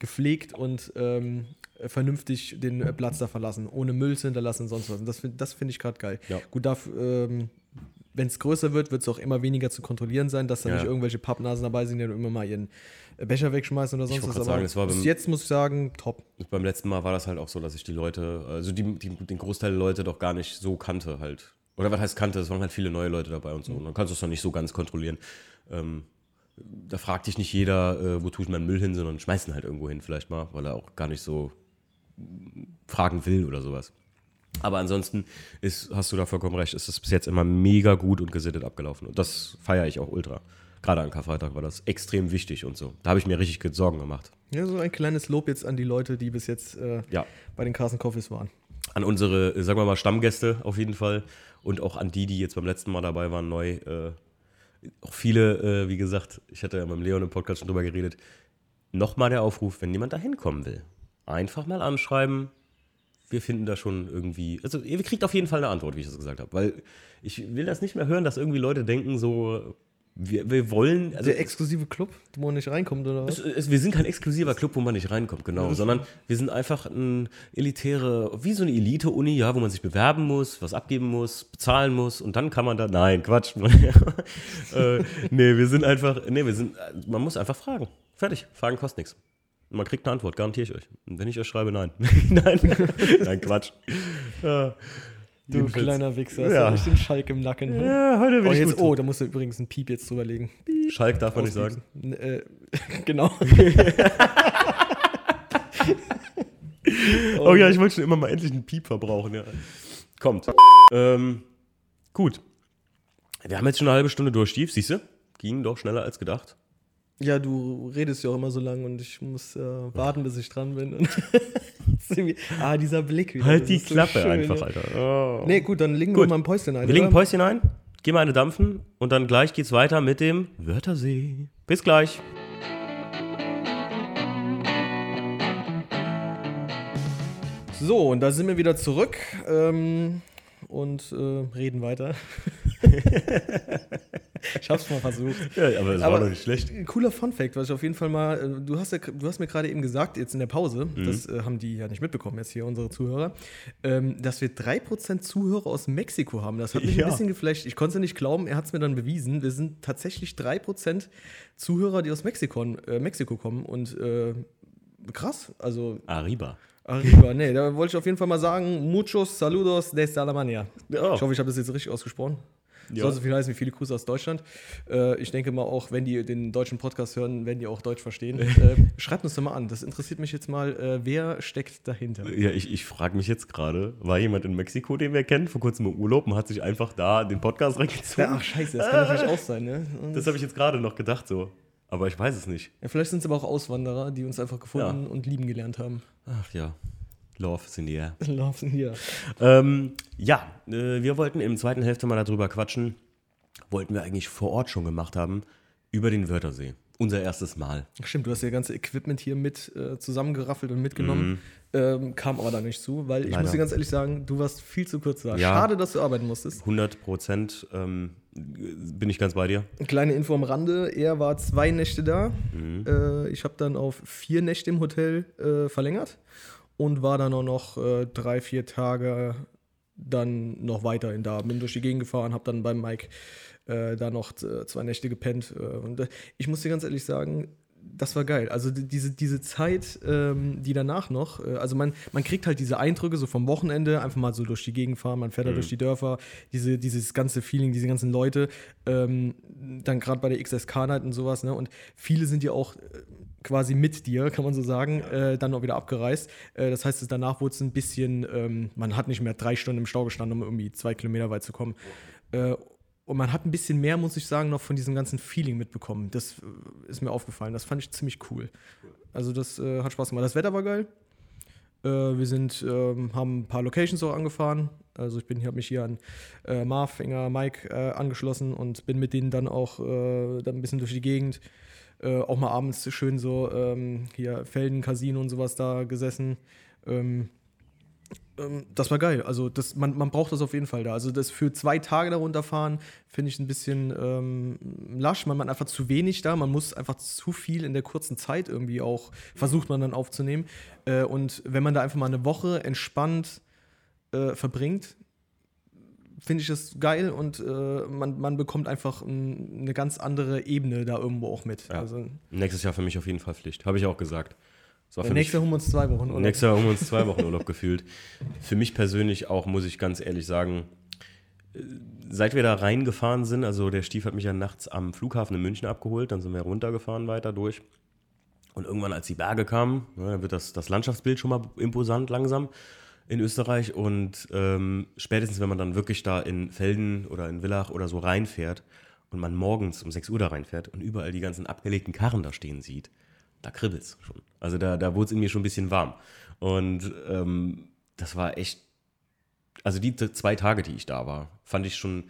gepflegt und ähm, vernünftig den äh, Platz da verlassen, ohne Müll zu hinterlassen und sonst was. Und das, das finde ich gerade geil. Ja. Gut, darf, ähm, wenn es größer wird, wird es auch immer weniger zu kontrollieren sein, dass da nicht irgendwelche Pappnasen dabei sind, die dann immer mal ihren Becher wegschmeißen oder sonst was. grad Aber sagen, das beim- jetzt muss ich sagen, top. Beim letzten Mal war das halt auch so, dass ich die Leute, also die, die, den Großteil der Leute doch gar nicht so kannte halt. Oder was heißt kannte? Es waren halt viele neue Leute dabei und so. Und dann kannst du es doch nicht so ganz kontrollieren. Ähm, da fragt dich nicht jeder, äh, wo tue ich meinen Müll hin, sondern schmeißt ihn halt irgendwo hin vielleicht mal, weil er auch gar nicht so fragen will oder sowas. Aber ansonsten ist, hast du da vollkommen recht, ist es bis jetzt immer mega gut und gesittet abgelaufen. Und das feiere ich auch ultra. Gerade an Karfreitag war das extrem wichtig und so. Da habe ich mir richtig Sorgen gemacht. Ja, so ein kleines Lob jetzt an die Leute, die bis jetzt äh, Ja. bei den Carson Coffees waren. an unsere, äh, sagen wir mal, Stammgäste auf jeden Fall und auch an die, die jetzt beim letzten Mal dabei waren, neu. Äh, auch viele, äh, wie gesagt, ich hatte ja mit dem Leon im Podcast schon drüber geredet. Nochmal der Aufruf, wenn jemand da hinkommen will, einfach mal anschreiben. Wir finden da schon irgendwie, also ihr kriegt auf jeden Fall eine Antwort, wie ich das gesagt habe, weil ich will das nicht mehr hören, dass irgendwie Leute denken so, wir, wir wollen, also Der exklusive Club, wo man nicht reinkommt, oder was? es, es, wir sind kein exklusiver Club, wo man nicht reinkommt, genau, sondern wir sind einfach ein elitäre, wie so eine Elite-Uni, ja, wo man sich bewerben muss, was abgeben muss, bezahlen muss und dann kann man da, nein, Quatsch. äh, nee, wir sind einfach, nee, wir sind, man muss einfach fragen. Fertig, Fragen kostet nichts. Man kriegt eine Antwort, garantiere ich euch. Und wenn ich euch schreibe, nein. nein, nein, Quatsch. Ja, Du jedenfalls- kleiner Wichser, hast Ja. ja. echt den Schalk im Nacken. ne? Ja, heute bin Oh, ich jetzt, gut. oh, da musst du übrigens einen Piep jetzt drüberlegen. Schalk darf man nicht sagen. Äh, genau. Oh ja, ich wollte schon immer mal endlich einen Piep verbrauchen. Ja. Kommt. Ähm, gut. Wir haben jetzt schon eine halbe Stunde durch, Stief, siehst du? Ging doch schneller als gedacht. Ja, du redest ja auch immer so lang und ich muss äh, warten, bis ich dran bin. Ah, dieser Blick wieder. Halt die so Klappe schön, einfach. Alter. Oh. Nee, gut, dann legen Gut. wir mal ein Päuschen ein. Wir legen ein? Päuschen ein, gehen mal eine dampfen und dann gleich geht's weiter mit dem Wörtersee. Bis gleich. So, und da sind wir wieder zurück ähm, und äh, reden weiter. ich hab's mal versucht. Ja, aber es war doch nicht schlecht. Ein cooler Funfact, was ich auf jeden Fall mal, äh, du hast, ja, du hast mir gerade eben gesagt, jetzt in der Pause, Mhm. das äh, haben die ja nicht mitbekommen, jetzt hier unsere Zuhörer, ähm, dass wir 3% Zuhörer aus Mexiko haben. Das hat mich Ja. ein bisschen geflasht. Ich konnte es ja nicht glauben, er hat es mir dann bewiesen. Wir sind tatsächlich 3% Zuhörer, die aus Mexiko, äh, Mexiko kommen und äh, krass, also Arriba. Arriba, nee, da wollte ich auf jeden Fall mal sagen, muchos saludos desde Alemania. Oh. Ich hoffe, ich habe das jetzt richtig ausgesprochen. Ja. Soll so viel heißen wie viele Grüße aus Deutschland. Äh, ich denke mal auch, wenn die den deutschen Podcast hören, werden die auch Deutsch verstehen. äh, schreibt uns doch mal an. Das interessiert mich jetzt mal. Äh, wer steckt dahinter? Ja, ich, ich frage mich jetzt gerade, war jemand in Mexiko, den wir kennen, vor kurzem im Urlaub und hat sich einfach da den Podcast reingezogen? Ja, ach, scheiße, das kann natürlich auch sein, ne? Das habe ich jetzt gerade noch gedacht so. Aber ich weiß es nicht. Ja, vielleicht sind es aber auch Auswanderer, die uns einfach gefunden und lieben gelernt haben. Ach ja. Love is in the air. Love is in the air. Ähm, ja, äh, wir wollten im zweiten Hälfte mal darüber quatschen. Wollten wir eigentlich vor Ort schon gemacht haben, über den Wörthersee. Unser erstes Mal. Stimmt, du hast ja ganze Equipment hier mit äh, zusammengeraffelt und mitgenommen. Mhm. Ähm, kam aber da nicht zu, weil ich Leider. muss dir ganz ehrlich sagen, du warst viel zu kurz da. Ja, Schade, dass du arbeiten musstest. 100 Prozent ähm, bin ich ganz bei dir. Eine kleine Info am Rande: Er war zwei Nächte da. Mhm. Äh, ich habe dann auf vier Nächte im Hotel äh, verlängert und war dann auch noch äh, drei, vier Tage dann noch weiterhin da. Bin durch die Gegend gefahren, habe dann beim Mike äh, da noch zwei Nächte gepennt. Äh, und äh, ich muss dir ganz ehrlich sagen, das war geil. Also diese, diese Zeit, ähm, die danach noch, äh, also man, man kriegt halt diese Eindrücke so vom Wochenende, einfach mal so durch die Gegend fahren, man fährt mhm. da durch die Dörfer, diese, dieses ganze Feeling, diese ganzen Leute, ähm, dann gerade bei der XSK-Night und sowas, ne? Und viele sind ja auch quasi mit dir, kann man so sagen, äh, dann auch wieder abgereist. Äh, das heißt, danach wurde es ein bisschen, ähm, man hat nicht mehr drei Stunden im Stau gestanden, um irgendwie zwei Kilometer weit zu kommen. Äh, und man hat ein bisschen mehr, muss ich sagen, noch von diesem ganzen Feeling mitbekommen. Das äh, ist mir aufgefallen. Das fand ich ziemlich cool. Also das äh, hat Spaß gemacht. Das Wetter war geil. Äh, wir sind, ähm, haben ein paar Locations auch angefahren. Also ich habe mich hier an Marv, Enger, Mike angeschlossen und bin mit denen dann auch dann ein bisschen durch die Gegend äh, auch mal abends schön so ähm, hier Felden, Casino und sowas da gesessen. Ähm, das war geil. Also das, man, man braucht das auf jeden Fall da. Also das für zwei Tage da runterfahren, finde ich ein bisschen ähm, lasch. Man hat einfach zu wenig da. Man muss einfach zu viel in der kurzen Zeit irgendwie auch, versucht man dann aufzunehmen. Äh, und wenn man da einfach mal eine Woche entspannt äh, verbringt, finde ich das geil und äh, man, man bekommt einfach ein, eine ganz andere Ebene da irgendwo auch mit. Ja. Also, Nächstes Jahr für mich auf jeden Fall Pflicht, habe ich auch gesagt. Ja, nächstes Jahr haben wir uns zwei Wochen Urlaub. Nächstes Jahr haben wir uns zwei Wochen Urlaub gefühlt. Für mich persönlich auch, muss ich ganz ehrlich sagen, seit wir da reingefahren sind, also der Stief hat mich ja nachts am Flughafen in München abgeholt, dann sind wir runtergefahren weiter durch. Und irgendwann, als die Berge kamen, ja, wird das, das Landschaftsbild schon mal imposant langsam in Österreich und ähm, spätestens, wenn man dann wirklich da in Felden oder in Villach oder so reinfährt und man morgens um 6 Uhr da reinfährt und überall die ganzen abgelegten Karren da stehen sieht, da kribbelt es schon. Also da, da wurde es in mir schon ein bisschen warm. Und ähm, das war echt, also die zwei Tage, die ich da war, fand ich schon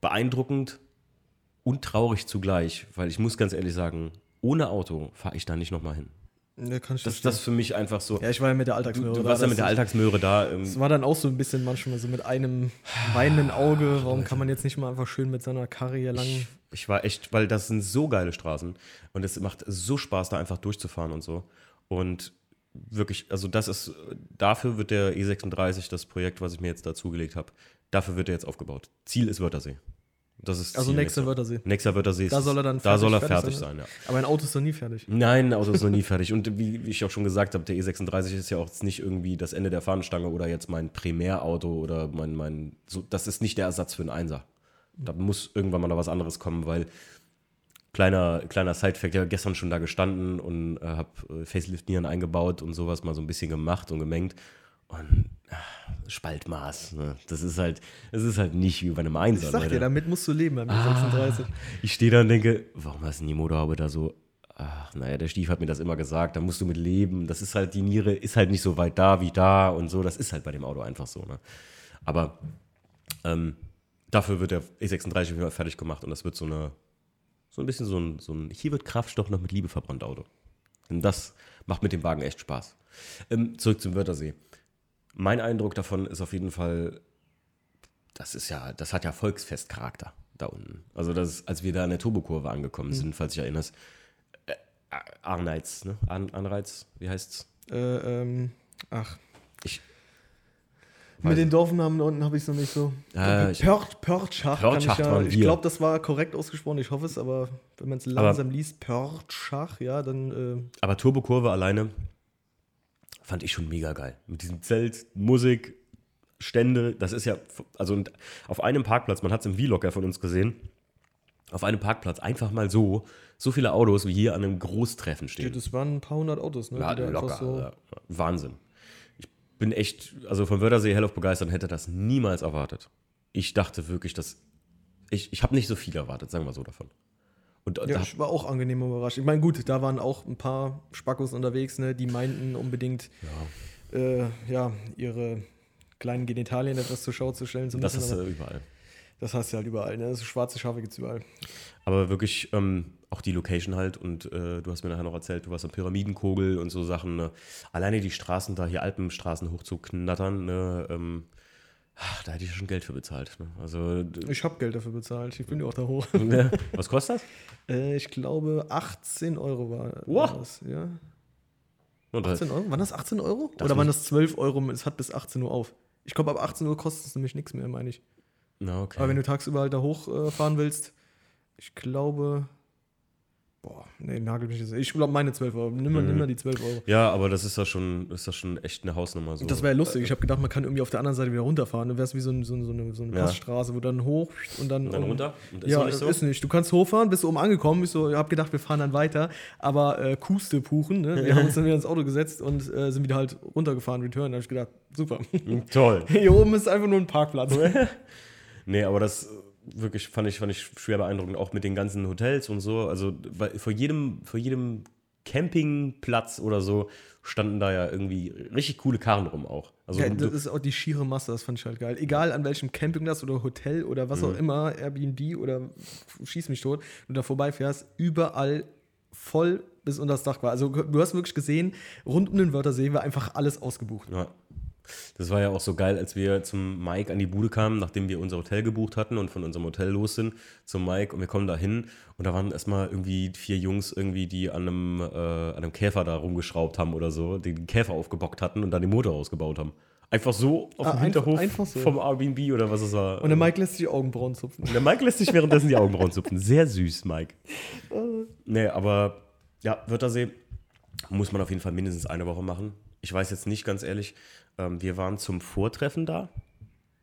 beeindruckend und traurig zugleich, weil ich muss ganz ehrlich sagen, ohne Auto fahre ich da nicht nochmal hin. Ja, kann ich das ist das für mich einfach so. Ja, ich war ja mit der Alltagsmöhre da. Du warst ja mit der Alltagsmöhre da. Es war dann auch so ein bisschen manchmal so mit einem weinenden Auge. Warum kann man jetzt nicht mal einfach schön mit seiner Karre hier lang. Ich, ich war echt, weil das sind so geile Straßen und es macht so Spaß, da einfach durchzufahren und so. Und wirklich, also das ist, dafür wird der E36, das Projekt, was ich mir jetzt dazugelegt habe, dafür wird er jetzt aufgebaut. Ziel ist Wörthersee. Das ist also nächster Wörthersee. Nächster Wörthersee. Da soll er dann fertig, da soll er fertig, fertig sein, ja. Aber ein Auto ist noch nie fertig. Nein, ein Auto ist noch nie fertig. Und wie, wie, ich auch schon gesagt habe, der E36 ist ja auch nicht irgendwie das Ende der Fahnenstange oder jetzt mein Primärauto oder mein, mein so, das ist nicht der Ersatz für einen Einser. Da muss irgendwann mal noch was anderes kommen, weil kleiner, kleiner Sidefact, ja gestern schon da gestanden und äh, habe äh, Facelift-Nieren eingebaut und sowas mal so ein bisschen gemacht und gemengt. Und ach, Spaltmaß, ne? das ist halt, das ist halt nicht wie bei einem Einser. Ich sag dir, damit musst du leben beim ah, 36. Ich stehe da und denke, warum hast du die Motorhaube da so? Ach, naja, der Stief hat mir das immer gesagt, da musst du mit leben. Das ist halt, die Niere ist halt nicht so weit da wie da und so. Das ist halt bei dem Auto einfach so. Ne? Aber ähm, dafür wird der E36 fertig gemacht und das wird so eine, so ein bisschen so ein, so ein hier wird Kraftstoff noch mit Liebe verbrannt Auto. Denn das macht mit dem Wagen echt Spaß. Ähm, zurück zum Wörthersee mein Eindruck davon ist auf jeden Fall, das ist ja, das hat ja Volksfestcharakter da unten. Also das, als wir da an der Turbokurve angekommen mhm. sind, falls ich erinnerst, äh, Arnreiz, ne? An, Anreiz, wie heißt's? Äh, ähm, ach. Ich. Mit den Dorfnamen da unten habe ich es noch nicht so. Äh, Pört, Pörtschacht. Pörtschacht ich, ja, ich glaube, das war korrekt ausgesprochen. Ich hoffe es, aber wenn man es langsam aber, liest, Pörtschach, ja, dann. Äh aber Turbokurve alleine fand ich schon mega geil. Mit diesem Zelt, Musik, Stände, das ist ja, also auf einem Parkplatz, man hat es im Vlog ja von uns gesehen, auf einem Parkplatz einfach mal so, so viele Autos wie hier an einem Großtreffen stehen. das waren ein paar hundert Autos, ne? Ja, locker. So, ja. Wahnsinn. Ich bin echt, also von Wörthersee Hell auf begeistert, hätte das niemals erwartet. Ich dachte wirklich, dass, ich, ich habe nicht so viel erwartet, sagen wir so davon. Und Ja, ich war auch angenehm überrascht. Ich meine, gut, da waren auch ein paar Spackos unterwegs, ne, die meinten unbedingt, ja, äh, ja ihre kleinen Genitalien etwas zur Schau zu stellen zu das müssen. ist aber äh, überall. Das hast du halt überall, ne? Das schwarze Schafe gibt es überall. Aber wirklich ähm, auch die Location halt und äh, du hast mir nachher noch erzählt, du warst am Pyramidenkogel und so Sachen. Ne? Alleine die Straßen da, hier Alpenstraßen hochzuknattern, ne? ähm, ach, da hätte ich schon Geld für bezahlt. Ne? Also, Ich habe Geld dafür bezahlt. Ich bin ja auch da hoch. ne? was kostet das? äh, ich glaube, 18 Euro war, Wow. das. Ja. Und, äh, 18 Euro? Waren das 18 Euro? Das Oder waren das 12 Euro? Es hat bis 18 Uhr auf. Ich glaube, ab 18 Uhr kostet es nämlich nichts mehr, meine ich. Okay. Aber wenn du tagsüber halt da hochfahren äh, willst, ich glaube. Boah, nee, nagel mich jetzt. Ich glaube, meine 12 Euro. Nimm mal, Mhm. nimm mal die 12 Euro. ja, aber das ist ja schon, ist das schon echt eine Hausnummer. So. Das wäre ja lustig. Ich habe gedacht, man kann irgendwie auf der anderen Seite wieder runterfahren. Dann wäre es wie so, ein, so, ein- so eine, so eine Ja. Passstraße, wo dann hoch und dann. Und dann um- runter? Und ja, nicht so? ist nicht. Du kannst hochfahren, bist du oben angekommen. Ich so, hab gedacht, wir fahren dann weiter. Aber äh, Kuste puchen. Ne? Wir haben uns dann wieder ins Auto gesetzt und äh, sind wieder halt runtergefahren, return. Da habe ich gedacht, super. Toll. Hier oben ist einfach nur ein Parkplatz. Nee, aber das äh, wirklich fand ich, fand ich schwer beeindruckend, auch mit den ganzen Hotels und so. Also weil vor jedem, vor jedem Campingplatz oder so standen da ja irgendwie richtig coole Karren rum auch. Also Ja, das ist auch die schiere Masse, das fand ich halt geil. Egal an welchem Campingplatz oder Hotel oder was Mhm. auch immer, Airbnb oder schieß mich tot, du da vorbeifährst, überall voll bis unter das Dach war. Also du hast wirklich gesehen, rund um den Wörthersee war einfach alles ausgebucht. Ja. Das war ja auch so geil, als wir zum Mike an die Bude kamen, nachdem wir unser Hotel gebucht hatten und von unserem Hotel los sind zum Mike und wir kommen da hin und da waren erstmal irgendwie vier Jungs irgendwie, die an einem, äh, an einem Käfer da rumgeschraubt haben oder so, den Käfer aufgebockt hatten und dann den Motor ausgebaut haben. Einfach so auf Ah, dem einfach- Hinterhof einfach so. vom Airbnb oder was es war. Und der Mike lässt sich die Augenbrauen zupfen. Und der Mike lässt sich währenddessen die Augenbrauen zupfen. Sehr süß, Mike. Nee, aber ja, Wörthersee muss man auf jeden Fall mindestens eine Woche machen. Ich weiß jetzt nicht ganz ehrlich, ähm, wir waren zum Vortreffen da.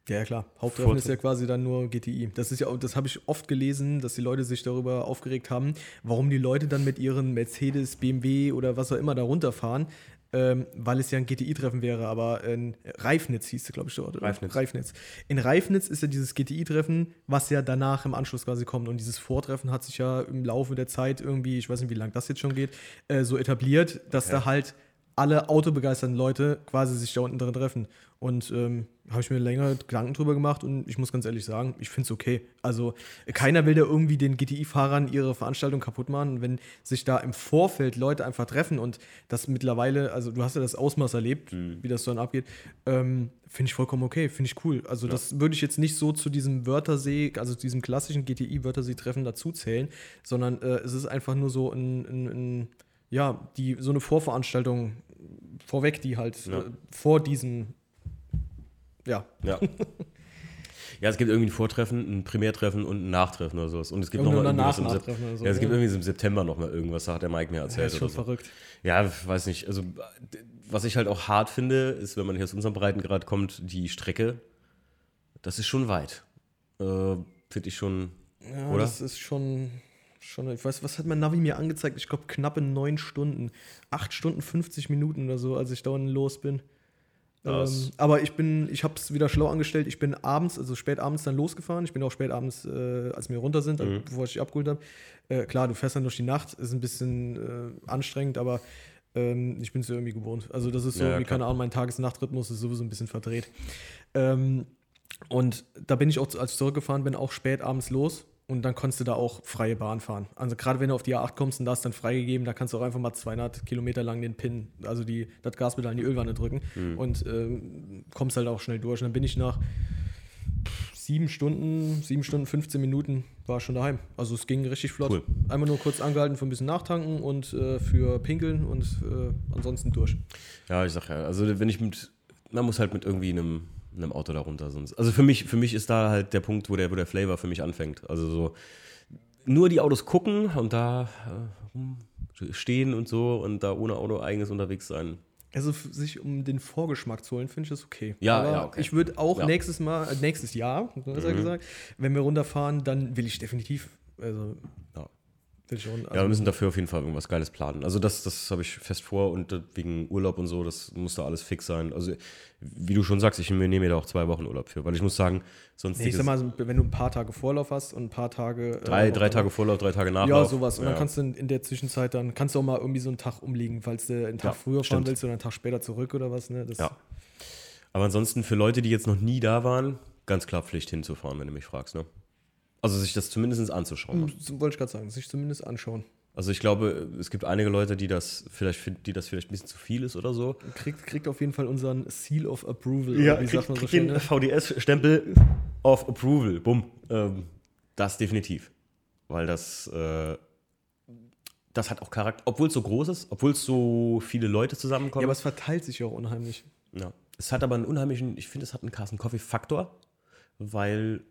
Ja, klar. Haupttreffen ist ja quasi dann nur GTI. Das ist ja, das habe ich oft gelesen, dass die Leute sich darüber aufgeregt haben, warum die Leute dann mit ihren Mercedes, BMW oder was auch immer da runterfahren, ähm, weil es ja ein GTI-Treffen wäre, aber in Reifnitz hieß es, glaube ich, dort. Reifnitz. Reifnitz. In Reifnitz ist ja dieses GTI-Treffen, was ja danach im Anschluss quasi kommt. Und dieses Vortreffen hat sich ja im Laufe der Zeit irgendwie, ich weiß nicht, wie lange das jetzt schon geht, äh, so etabliert, dass Okay. da halt alle autobegeisterten Leute quasi sich da unten drin treffen. Und ähm, habe ich mir länger Gedanken drüber gemacht und ich muss ganz ehrlich sagen, ich finde es okay. Also keiner will da irgendwie den GTI-Fahrern ihre Veranstaltung kaputt machen. Wenn sich da im Vorfeld Leute einfach treffen und das mittlerweile, also du hast ja das Ausmaß erlebt, wie das dann abgeht, ähm, finde ich vollkommen okay, finde ich cool. Also das würde ich jetzt nicht so zu diesem Wörthersee, also zu diesem klassischen GTI-Wörthersee-Treffen dazu zählen, sondern äh, es ist einfach nur so ein, ein, ein ja, die, so eine Vorveranstaltung vorweg, die halt Ja. äh, vor diesem, ja, Ja. ja, es gibt irgendwie ein Vortreffen, ein Primärtreffen und ein Nachtreffen oder sowas. Und es gibt nochmal irgendwas im Sep- oder so, Ja, es gibt ja. irgendwie so im September nochmal irgendwas, hat der Mike mir das erzählt ist oder schon so. verrückt. Ja, weiß nicht. Also, was ich halt auch hart finde, ist, wenn man hier aus unserem Breitengrad kommt, die Strecke, das ist schon weit. Äh, finde ich schon. Ja, Oder? das ist schon, schon, ich weiß, was hat mein Navi mir angezeigt? Ich glaube, knappe neun Stunden. Acht Stunden, 50 Minuten oder so, als ich da unten los bin. Ähm, aber ich bin, ich habe es wieder schlau angestellt. Ich bin abends, also spät abends dann losgefahren. Ich bin auch spät abends, äh, als wir runter sind, also bevor ich dich abgeholt habe. Äh, klar, du fährst dann durch die Nacht, ist ein bisschen äh, anstrengend, aber ähm, ich bin es ja irgendwie gewohnt. Also das ist so, Ja, wie keine Ahnung, mein Tages-Nacht-Rhythmus ist sowieso ein bisschen verdreht. Ähm, und da bin ich auch, als ich zurückgefahren bin, auch spät abends los. Und dann konntest du da auch freie Bahn fahren. Also gerade wenn du auf die A8 kommst und da ist dann freigegeben, da kannst du auch einfach mal 200 Kilometer lang den Pin, also die, das Gaspedal in die Ölwanne drücken und ähm, kommst halt auch schnell durch. Und dann bin ich nach sieben Stunden, sieben Stunden, 15 Minuten war schon daheim. Also es ging richtig flott. Cool. Einmal nur kurz angehalten für ein bisschen nachtanken und äh, für Pinkeln und äh, ansonsten durch. Ja, ich sag ja, also wenn ich mit, man muss halt mit irgendwie einem, einem Auto da runter sonst. Also für mich, für mich ist da halt der Punkt, wo der, wo der Flavor für mich anfängt. Also so nur die Autos gucken und da äh, stehen und so und da ohne Auto eigenes unterwegs sein. Also sich um den Vorgeschmack zu holen, finde ich das okay. Ja, Aber ja, okay. Ich würde auch Ja. Mhm. nächstes Mal, äh, nächstes Jahr, besser gesagt, wenn wir runterfahren, dann will ich definitiv, also Ja. Schon. Ja, Also, wir müssen dafür auf jeden Fall irgendwas Geiles planen. Also das, das habe ich fest vor und äh, wegen Urlaub und so, das muss da alles fix sein. Also wie du schon sagst, ich nehme mir da auch zwei Wochen Urlaub für, weil ich muss sagen, sonst nee, ich sag mal, so, wenn du ein paar Tage Vorlauf hast und ein paar Tage. äh, drei, drei Woche- Tage Vorlauf, drei Tage Nachlauf. Ja, sowas. Und Ja. dann kannst du in, in der Zwischenzeit dann, kannst du auch mal irgendwie so einen Tag umlegen, falls du einen Tag Ja, früher fahren stimmt. willst oder einen Tag später zurück oder was, ne? Das, Ja. Aber ansonsten für Leute, die jetzt noch nie da waren, ganz klar Pflicht hinzufahren, wenn du mich fragst. Ne? Also sich das zumindest anzuschauen. Hm, wollte ich gerade sagen, sich zumindest anschauen. Also ich glaube, es gibt einige Leute, die das vielleicht finden, die das vielleicht ein bisschen zu viel ist oder so. Kriegt, kriegt auf jeden Fall unseren Seal of Approval. oder wie sagt man so schön? den Ne? VDS-Stempel of Approval. Bumm. Ähm, das definitiv. Weil das, äh, das hat auch Charakter, obwohl es so groß ist, obwohl es so viele Leute Ja, zusammenkommen. aber es verteilt sich ja auch unheimlich. Ja. Es hat aber einen unheimlichen, ich finde, es hat einen Carsten Coffee-Faktor, weil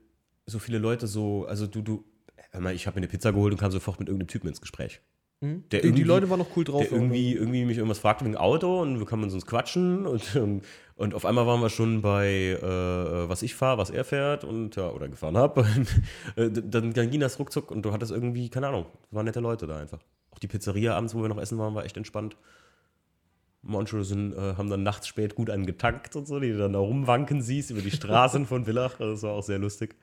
so viele Leute so, also du, du, hör mal, ich habe mir eine Pizza geholt und kam sofort mit irgendeinem Typen ins Gespräch. Der Die, Leute waren noch cool drauf. Der irgendwie, irgendwie mich irgendwas fragte wegen Auto und wir kamen uns quatschen und, und, und auf einmal waren wir schon bei, äh, was ich fahre, was er fährt und ja, oder gefahren habe. dann, dann ging das ruckzuck und du hattest irgendwie, keine Ahnung, waren nette Leute da einfach. Auch die Pizzeria abends, wo wir noch essen waren, war echt entspannt. Manche sind, äh, haben dann nachts spät gut einen getankt und so, die du dann da rumwanken siehst über die Straßen von Villach. Das war auch sehr lustig.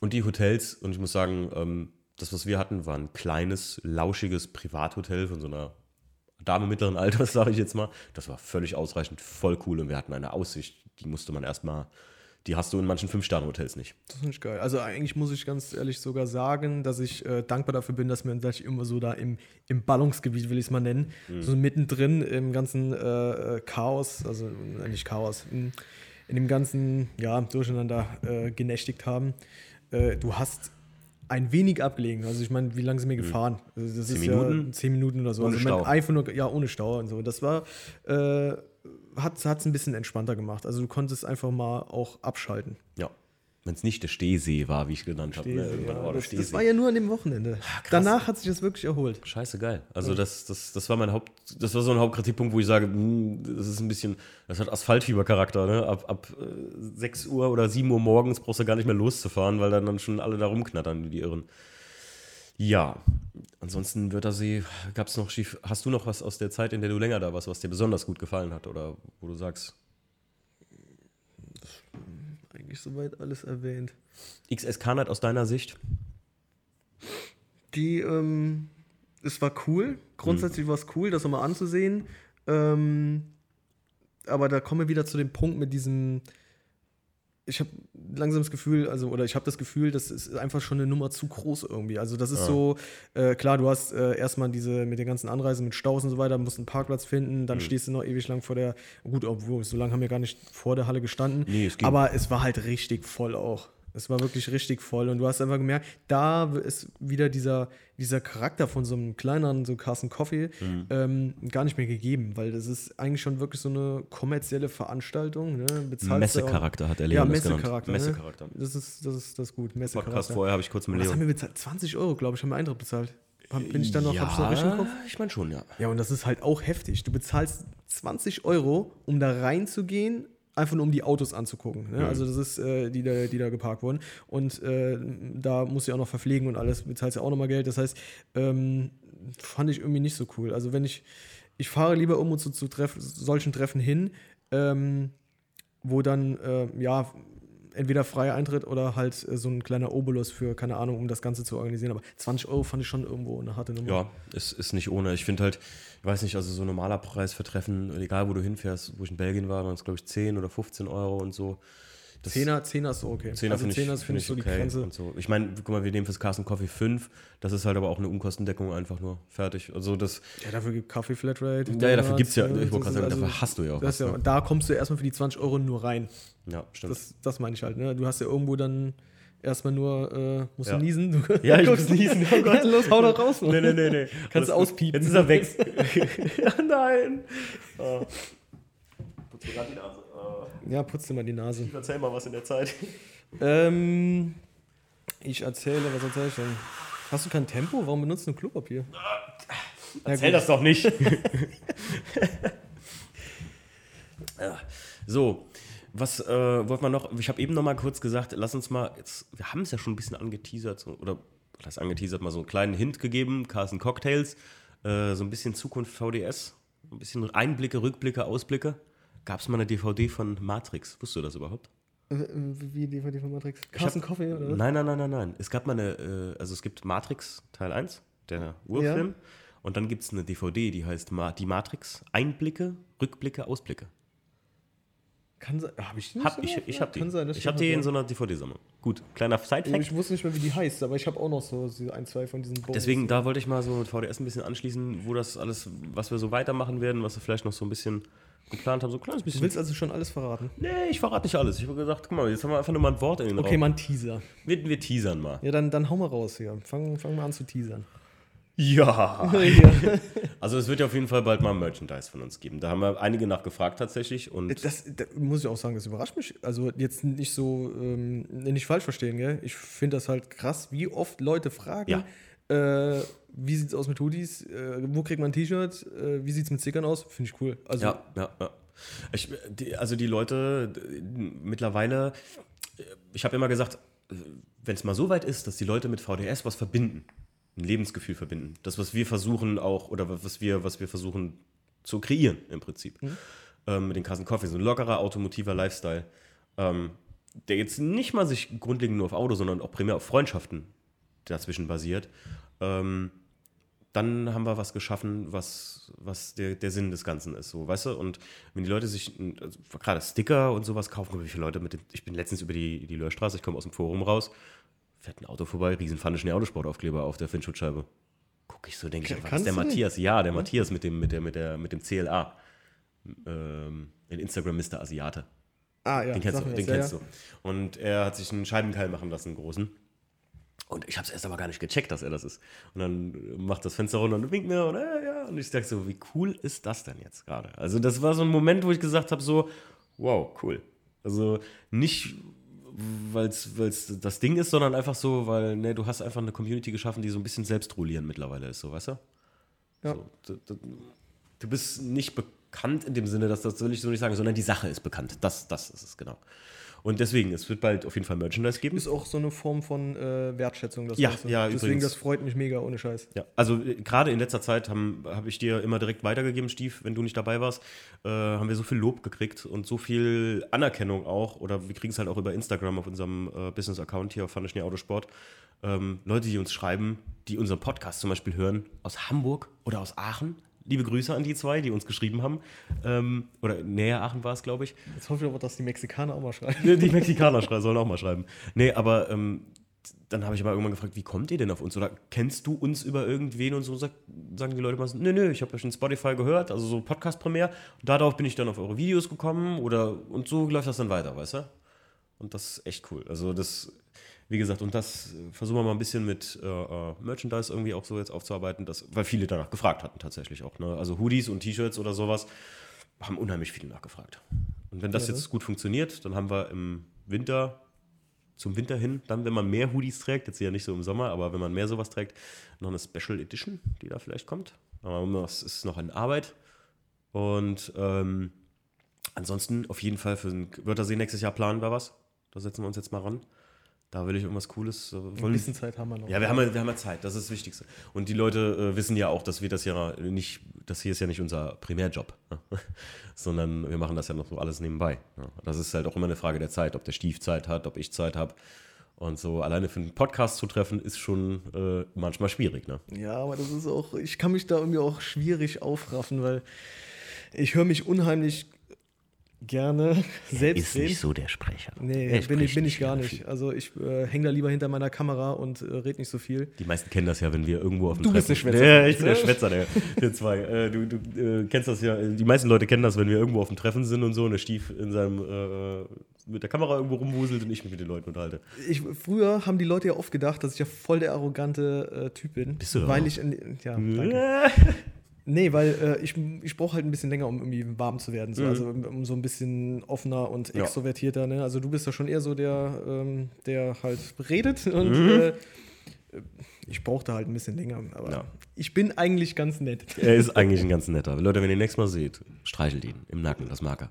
Und die Hotels, und ich muss sagen, ähm, das, was wir hatten, war ein kleines, lauschiges Privathotel von so einer Dame mittleren Alters, sage ich jetzt mal. Das war völlig ausreichend, voll cool. Und wir hatten eine Aussicht, die musste man erstmal, die hast du in manchen Fünf-Sterne-Hotels nicht. Das finde ich geil. Also eigentlich muss ich ganz ehrlich sogar sagen, dass ich äh, dankbar dafür bin, dass wir dass ich immer so da im, im Ballungsgebiet, will ich es mal nennen, so mittendrin im ganzen äh, äh, Chaos, also äh, nicht Chaos, in, in dem ganzen ja, Durcheinander äh, genächtigt haben. Äh, du hast ein wenig abgelegen. Also ich meine, wie lange sind wir gefahren? Also das Zehn ist Minuten? ja zehn Minuten oder so. Ohne also Stau. einfach nur, ja, ohne Stau und so. Das war, äh, hat es ein bisschen entspannter gemacht. Also du konntest einfach mal auch abschalten. Ja. Wenn es nicht der Stehsee war, wie ich genannt habe. Ne? Ja. war das, das war ja nur an dem Wochenende. Danach hat sich das wirklich erholt. Scheiße geil. Also das, das, das war mein Haupt, das war so ein Hauptkritikpunkt, wo ich sage, hm, das ist ein bisschen, das hat Asphaltfiebercharakter, ne? Ab, ab äh, 6 Uhr oder 7 Uhr morgens brauchst du gar nicht mehr loszufahren, weil dann, dann schon alle da rumknattern, die Irren. Ja, ansonsten Wörthersee, gab es noch schief. Hast du noch was aus der Zeit, in der du länger da warst, was dir besonders gut gefallen hat oder wo du sagst, Eigentlich soweit alles erwähnt. XS Kanat aus deiner Sicht? Die, ähm, es war cool. Grundsätzlich war es cool, das nochmal anzusehen. Ähm, aber da kommen wir wieder zu dem Punkt mit diesem. Ich habe langsam das Gefühl, also, oder ich habe das Gefühl, das ist einfach schon eine Nummer zu groß irgendwie. Also, das ist so, äh, klar, du hast äh, erstmal diese mit den ganzen Anreisen mit Staus und so weiter, musst einen Parkplatz finden, Mhm. dann stehst du noch ewig lang vor der, gut, obwohl, so lange haben wir gar nicht vor der Halle gestanden. Nee, es. Aber es war halt richtig voll auch. Es war wirklich richtig voll und du hast einfach gemerkt, da ist wieder dieser, dieser Charakter von so einem kleineren, so Carsten Coffee, Mhm. ähm, gar nicht mehr gegeben, weil das ist eigentlich schon wirklich so eine kommerzielle Veranstaltung. Ne? Messecharakter hat der Leon Ja, das. Messecharakter. Messecharakter. Ne? Das, ist, das, ist, das ist gut. Podcast Messecharakter. vorher habe ich kurz mit Was haben wir bezahlt? 20 Euro, glaube ich, haben wir Eintritt bezahlt. Bin ich dann noch, hab ich noch richtig im Kopf? ich meine schon, ja. Ja, und das ist halt auch heftig. Du bezahlst 20 Euro, um da reinzugehen, einfach nur um die Autos anzugucken. Ne? Also das ist, äh, die, da, die da geparkt wurden. Und äh, da musst du ja auch noch verpflegen und alles, bezahlst ja auch nochmal Geld. Das heißt, ähm, fand ich irgendwie nicht so cool. Also wenn ich, ich fahre lieber um zu, zu treff, solchen Treffen hin, ähm, wo dann, äh, ja, entweder freier Eintritt oder halt äh, so ein kleiner Obolus für, keine Ahnung, um das Ganze zu organisieren. Aber 20 Euro fand ich schon irgendwo eine harte Nummer. Ja, es ist nicht ohne. Ich finde halt, ich weiß nicht, also so ein normaler Preis für Treffen, egal wo du hinfährst, wo ich in Belgien war, waren es glaube ich 10 oder 15 Euro und so. Das- Zehner, Zehner ist so okay. Zehner also finde ich, find ich so die okay Grenze. Und so. Ich meine, guck mal, wir nehmen fürs Carsten Coffee 5. Das ist halt aber auch eine Unkostendeckung einfach nur. Fertig. Also das, Ja, dafür gibt Kaffee Flatrate. ja, ja, dafür gibt es ja, Donuts, ich wollte gerade sagen, ist dafür hast du ja auch das was. ja, ne? Da kommst du erstmal für die 20 Euro nur rein. Ja, stimmt. Das, das meine ich halt. Ne? Du hast ja irgendwo dann erstmal nur, äh, musst Ja. du niesen. Du Ja, ich muss niesen, oh Gott. Ja, los, hau doch raus. nee, nee, nee, nee. Kannst du auspiepen. Jetzt ist er weg. ja, nein. Oh. Putz mir grad die Nase. Oh. Ja, putz dir mal die Nase. Erzähl mal was in der Zeit. Ähm, ich erzähle, was erzähle ich denn? Hast du kein Tempo? Warum benutzt du Klopapier? Erzähl das doch nicht. So, was äh, wollten wir noch? Ich habe eben noch mal kurz gesagt, lass uns mal, jetzt, wir haben es ja schon ein bisschen angeteasert, so, oder was angeteasert, mal so einen kleinen Hint gegeben, Carsten Cocktails, äh, so ein bisschen Zukunft VDS, ein bisschen Einblicke, Rückblicke, Ausblicke. Gab es mal eine DVD von Matrix? Wusstest du das überhaupt? Äh, Wie DVD von Matrix? Carsten hab- Coffee oder was? Nein, nein, nein, nein, nein. Es gab mal eine, äh, also es gibt Matrix Teil 1, der Urfilm. Und dann gibt es eine DVD, die heißt Ma Die Matrix, Einblicke, Rückblicke, Ausblicke. Kann sein. Hab ich die nicht Hab, ich ich habe die. Kann sein, ich habe die in so einer DVD-Sammlung. Gut, kleiner Side-Fact. Ich wusste nicht mehr, wie die heißt, aber ich habe auch noch so ein, zwei von diesen Bonus. Deswegen, da wollte ich mal so mit VDS ein bisschen anschließen, wo das alles, was wir so weitermachen werden, was wir vielleicht noch so ein bisschen geplant haben, so ein kleines Du bisschen. willst also schon alles verraten? Nee, ich verrate nicht alles. Ich habe gesagt, guck mal, jetzt haben wir einfach nur mal ein Wort in den Okay, Raum. mal ein Teaser. Wir, wir teasern mal. Ja, dann, dann hau mal raus hier. Fang, fang mal an zu teasern. Ja. ja. Also es wird ja auf jeden Fall bald mal Merchandise von uns geben. Da haben wir einige nachgefragt tatsächlich und Das, das muss ich auch sagen, das überrascht mich. Also jetzt nicht so, ähm, nicht falsch verstehen, gell? Ich finde das halt krass, wie oft Leute fragen, äh, wie sieht's aus mit Hoodies, äh, wo kriegt man ein T-Shirt, äh, wie sieht's mit Stickern aus? Finde ich cool. Also Ja, ja, ja. Ich, die, also die Leute d- mittlerweile, ich habe immer gesagt, wenn es mal so weit ist, dass die Leute mit VDS was verbinden, ein Lebensgefühl verbinden, das, was wir versuchen auch, oder was wir, was wir versuchen zu kreieren im Prinzip, ähm, mit den Kassen Coffee, so ein lockerer, automotiver Lifestyle, ähm, der jetzt nicht mal sich grundlegend nur auf Auto, sondern auch primär auf Freundschaften dazwischen basiert, ähm, dann haben wir was geschaffen, was, was der, der Sinn des Ganzen ist, so, weißt du? Und wenn die Leute sich, also gerade Sticker und sowas kaufen, wie viele Leute mit dem, ich bin letztens über die, die Löhrstraße, ich komme aus dem Forum raus, fährt ein Auto vorbei, riesen Pfannischen Autosportaufkleber auf der Windschutzscheibe. Guck ich so, denke ich, was ist der nicht? Matthias? Ja, der Matthias mit dem, mit der, mit der, mit dem CLA. Ähm, in Instagram Mr. Asiate. ah, ja, Den kennst, du, den ja, kennst ja. du. Und er hat sich einen Scheibenkeil machen lassen, einen großen. Und ich habe es erst aber gar nicht gecheckt, dass er das ist. Und dann macht das Fenster runter und winkt mir und ja, ja. Und ich dachte so, wie cool ist das denn jetzt gerade? Also das war so ein Moment, wo ich gesagt habe, so, wow, cool. Also nicht, weil es das Ding ist, sondern einfach so, weil, ne, du hast einfach eine Community geschaffen, die so ein bisschen selbstrolierend mittlerweile ist, so, weißt du? Ja. So, du, du, du bist nicht bekannt in dem Sinne, dass das will ich so nicht sagen, sondern die Sache ist bekannt. Das, das ist es, genau. Und deswegen, es wird bald auf jeden Fall Merchandise geben. Ist auch so eine Form von äh, Wertschätzung. Das Ja, Ganze. ja, Deswegen, übrigens. das freut mich mega, ohne Scheiß. Ja, also äh, gerade in letzter Zeit habe hab ich dir immer direkt weitergegeben, Stief, wenn du nicht dabei warst, äh, haben wir so viel Lob gekriegt und so viel Anerkennung auch, oder wir kriegen es halt auch über Instagram auf unserem äh, Business-Account hier auf Fandeschnee Autosport. Ähm, Leute, die uns schreiben, die unseren Podcast zum Beispiel hören, aus Hamburg oder aus Aachen. Liebe Grüße an die zwei, die uns geschrieben haben. Ähm, oder näher Aachen war es, glaube ich. Jetzt hoffe ich aber, dass die Mexikaner auch mal schreiben. Die Mexikaner sollen auch mal schreiben. Nee, aber ähm, dann habe ich aber irgendwann gefragt, wie kommt ihr denn auf uns? Oder kennst du uns über irgendwen? Und so sagen die Leute mal so, nö, nö, ich habe ja schon Spotify gehört, also so Podcast-Premiere. Und darauf bin ich dann auf eure Videos gekommen oder und so läuft das dann weiter, weißt du? Und das ist echt cool. Also das, wie gesagt, und das äh, versuchen wir mal ein bisschen mit äh, äh, Merchandise irgendwie auch so jetzt aufzuarbeiten, das, weil viele danach gefragt hatten tatsächlich auch. Ne? Also Hoodies und T-Shirts oder sowas haben unheimlich viele nachgefragt. Und wenn das Ja, jetzt gut funktioniert, dann haben wir im Winter, zum Winter hin, dann, wenn man mehr Hoodies trägt, jetzt ja nicht so im Sommer, aber wenn man mehr sowas trägt, noch eine Special Edition, die da vielleicht kommt. Aber das ist noch in Arbeit. Und ähm, ansonsten auf jeden Fall für den Wörthersee nächstes Jahr planen wir was. Da setzen wir uns jetzt mal ran. Da will ich irgendwas Cooles. äh, Ein bisschen Zeit haben wir noch. ja, wir haben, ja- wir haben ja Zeit, das ist das Wichtigste. Und die Leute äh, wissen ja auch, dass wir das ja nicht, das hier ist ja nicht unser Primärjob, ne? sondern wir machen das ja noch so alles nebenbei. Ne? Das ist halt auch immer eine Frage der Zeit, ob der Stief Zeit hat, ob ich Zeit habe. Und so alleine für einen Podcast zu treffen, ist schon äh, manchmal schwierig. Ne? Ja, aber das ist auch, ich kann mich da irgendwie auch schwierig aufraffen, weil ich höre mich unheimlich gerne selbst reden. so der Sprecher. Nee, bin ich, bin ich gar nicht. viel. Also ich äh, hänge da lieber hinter meiner Kamera und äh, rede nicht so viel. Die meisten kennen das ja, wenn wir irgendwo auf dem Du bist Treffen- der Schwätzer. Ja, ich bin der Schwätzer, der, der zwei. Äh, du du äh, kennst das ja, die meisten Leute kennen das, wenn wir irgendwo auf dem Treffen sind und so und der Stief in seinem, äh, mit der Kamera irgendwo rumwuselt und ich mich mit den Leuten unterhalte. Ich, früher haben die Leute ja oft gedacht, dass ich ja voll der arrogante äh, Typ bin. Bist du doch Weil auch. ich, in, ja, danke. Nee, weil äh, ich, ich brauche halt ein bisschen länger, um irgendwie warm zu werden. So. Mhm. Also um, um so ein bisschen offener und Ja. extrovertierter. Ne? Also du bist ja schon eher so der, ähm, der halt redet und Mhm. äh, ich brauchte halt ein bisschen länger. Aber Ja. ich bin eigentlich ganz nett. Er ist eigentlich ein ganz netter. Leute, wenn ihr ihn nächstes Mal seht, streichelt ihn im Nacken, das mag er.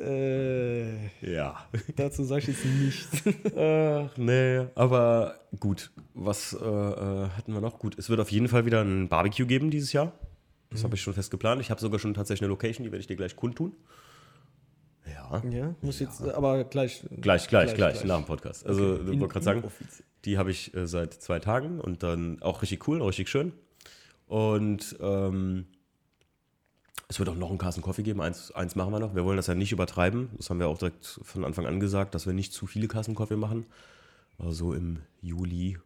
äh, Ja. dazu sage ich jetzt nichts. äh, nee, aber gut. Was äh, äh, hatten wir noch? Gut, es wird auf jeden Fall wieder ein Barbecue geben dieses Jahr. Das habe ich schon fest geplant. Ich habe sogar schon tatsächlich eine Location, die werde ich dir gleich kundtun. Ja. ja, muss jetzt, äh, aber gleich. Gleich, gleich, gleich, nach dem Podcast. Also, Okay. ich wollte gerade sagen, die habe ich äh, seit zwei Tagen und dann auch richtig cool, richtig schön. Und ähm, es wird auch noch einen Carsten Coffee geben. Eins, eins machen wir noch. Wir wollen das ja nicht übertreiben. Das haben wir auch direkt von Anfang an gesagt, dass wir nicht zu viele Carsten Coffee machen. Also im Juli.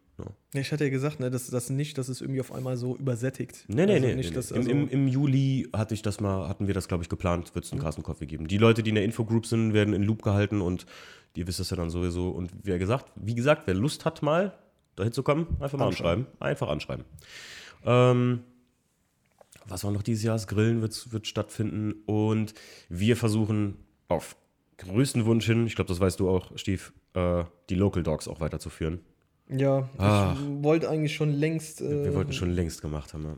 Ja, ich hatte ja gesagt, ne, dass das nicht, dass es irgendwie auf einmal so übersättigt. Nee, nee, also nee. Nicht, nee, dass, nee. also, Im, im, Im Juli hatte ich das mal, hatten wir das, glaube ich, geplant, wird es einen Carsten Coffee geben. Die Leute, die in der Infogroup sind, werden in Loop gehalten und ihr wisst das ja dann sowieso. Und wie gesagt, wie gesagt, wer Lust hat, mal dahin zu kommen, einfach mal anschreiben. Einfach anschreiben. Ähm, was war noch dieses Jahr? Das Grillen wird, wird stattfinden und wir versuchen auf größten Wunsch hin, ich glaube, das weißt du auch, Stief, äh, die Local Dogs auch weiterzuführen. Ja, Ach. ich wollte eigentlich schon längst. Äh, Wir wollten schon längst gemacht haben. Ja.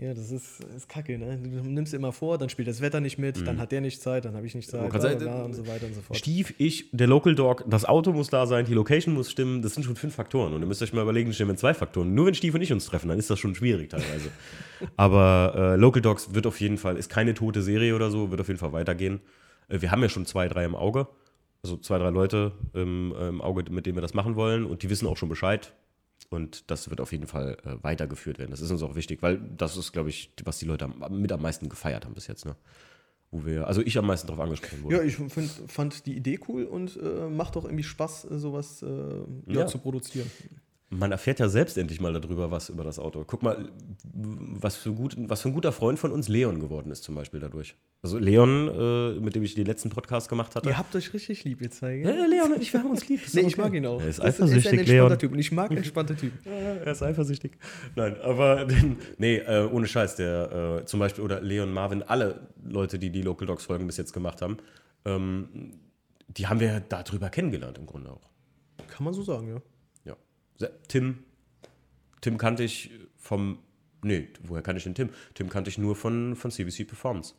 Ja, das ist, ist kacke, ne? Du nimmst immer vor, dann spielt das Wetter nicht mit, dann hat der nicht Zeit, dann habe ich nicht Zeit, Mhm. bla, bla, bla, äh, und so weiter und so fort. Stief, ich, der Local Dog, das Auto muss da sein, die Location muss stimmen, das sind schon fünf Faktoren. Und ihr müsst euch mal überlegen, stimmen zwei Faktoren. Nur wenn Stief und ich uns treffen, dann ist das schon schwierig teilweise. Aber äh, Local Dogs wird auf jeden Fall, ist keine tote Serie oder so, wird auf jeden Fall weitergehen. Äh, wir haben ja schon zwei, drei im Auge. Also zwei, drei Leute im, äh, im Auge, mit denen wir das machen wollen. Und die wissen auch schon Bescheid. Und das wird auf jeden Fall äh, weitergeführt werden. Das ist uns auch wichtig, weil das ist, glaube ich, was die Leute am, mit am meisten gefeiert haben bis jetzt. Ne? Wo wir, also ich am meisten darauf angesprochen wurde. Ja, ich find, fand die Idee cool und äh, macht auch irgendwie Spaß, äh, sowas äh, ja, Ja. zu produzieren. Man erfährt ja selbst endlich mal darüber, was über das Auto. Guck mal, was für, gut, was für ein guter Freund von uns Leon geworden ist, zum Beispiel dadurch. Also Leon, äh, mit dem ich die letzten Podcasts gemacht hatte. Ihr habt euch richtig lieb, ihr Zeige. Ja, Leon und ich, wir haben uns lieb. Nee, doch ich mag ihn auch. Er ist Das ist ein eifersüchtig, entspannter Leon. Typ und ich mag entspannte Typen. Ja, er ist eifersüchtig. Nein, aber nee, äh, ohne Scheiß, der äh, zum Beispiel oder Leon Marvin, alle Leute, die die Local Dogs Folgen bis jetzt gemacht haben, ähm, die haben wir darüber kennengelernt im Grunde auch. Kann man so sagen, ja. Tim, Tim kannte ich vom, nee, woher kannte ich den Tim? Tim kannte ich nur von, von CBC Performance.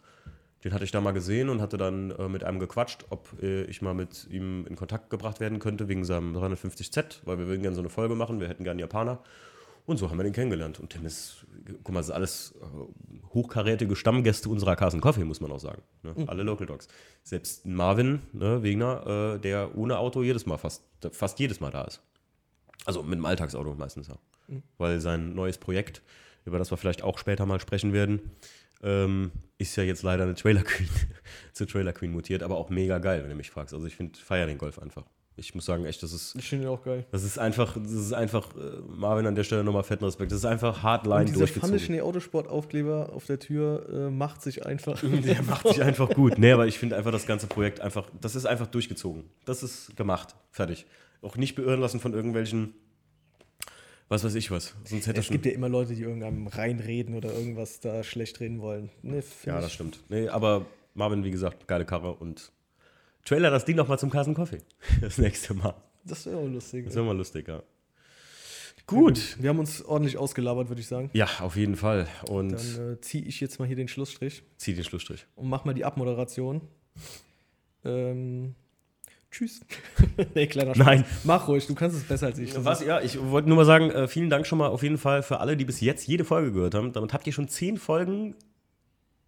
Den hatte ich da mal gesehen und hatte dann äh, mit einem gequatscht, ob äh, ich mal mit ihm in Kontakt gebracht werden könnte wegen seinem 350Z, weil wir würden gerne so eine Folge machen, wir hätten gerne Japaner. Und so haben wir den kennengelernt. Und Tim ist, guck mal, das sind alles äh, hochkarätige Stammgäste unserer Carson Coffee, muss man auch sagen. Ne? Alle Local Dogs. Selbst Marvin, ne, Wegner, äh, der ohne Auto jedes Mal, fast, fast jedes Mal da ist. Also mit dem Alltagsauto meistens ja. Weil sein neues Projekt, über das wir vielleicht auch später mal sprechen werden, ähm, ist ja jetzt leider eine Trailer Queen, zur Trailer Queen mutiert, aber auch mega geil, wenn du mich fragst. Also ich finde, feier den Golf einfach. Ich muss sagen, echt, das ist, Ich finde ihn auch geil. das ist einfach, das ist einfach, äh, Marvin an der Stelle nochmal fetten Respekt. Das ist einfach Hardline Und dieser durchgezogen. Funny Schnee Autosport-Aufkleber auf der Tür äh, macht sich einfach. Der macht sich einfach gut. Nee, aber ich finde einfach das ganze Projekt einfach, das ist einfach durchgezogen. Das ist gemacht. Fertig. Auch nicht beirren lassen von irgendwelchen, was weiß ich was. Sonst hätte Es schon. gibt ja immer Leute, die irgendeinem reinreden oder irgendwas da schlecht reden wollen. Nee, Ja, ich- das stimmt. Nee, aber Marvin, wie gesagt, geile Karre und Trailer das Ding nochmal zum Carson Coffee. Das nächste Mal. Das wäre auch lustig. Das wäre mal lustig, ja. Gut. Wir haben uns ordentlich ausgelabert, würde ich sagen. Ja, auf jeden Fall. Und Dann äh, ziehe ich jetzt mal hier den Schlussstrich zieh den Schlussstrich. und mach mal die Abmoderation. Ähm, tschüss. nee, kleiner Spaß. Nein. Mach ruhig, du kannst es besser als ich. Was, ja, ich wollte nur mal sagen, äh, vielen Dank schon mal auf jeden Fall für alle, die bis jetzt jede Folge gehört haben. Damit habt ihr schon zehn Folgen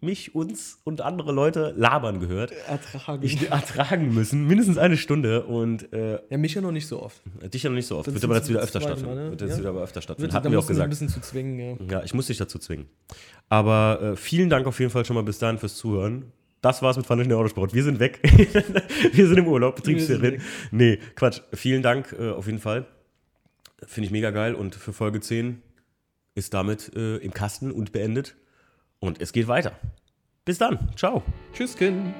mich, uns und andere Leute labern gehört. Ertragen. Ich ertragen müssen, mindestens eine Stunde und äh, ja, mich ja noch nicht so oft. dich ja noch nicht so oft. Das Wird aber jetzt wieder öfter stattfinden. Mal, ne? Wird jetzt Ja. wieder aber öfter stattfinden. Da wir auch mich ein gesagt. bisschen zu zwingen. Ja. Ja, ich muss dich dazu zwingen. Aber äh, vielen Dank auf jeden Fall schon mal bis dahin fürs Zuhören. Das war's mit Schnee Autosport. Wir sind weg. wir sind im Urlaub, Betriebsferien. Nee, Quatsch. Vielen Dank äh, auf jeden Fall. Finde ich mega geil. Und für Folge 10 ist damit äh, im Kasten und beendet. Und es geht weiter. Bis dann. Ciao. Tschüss, Kind.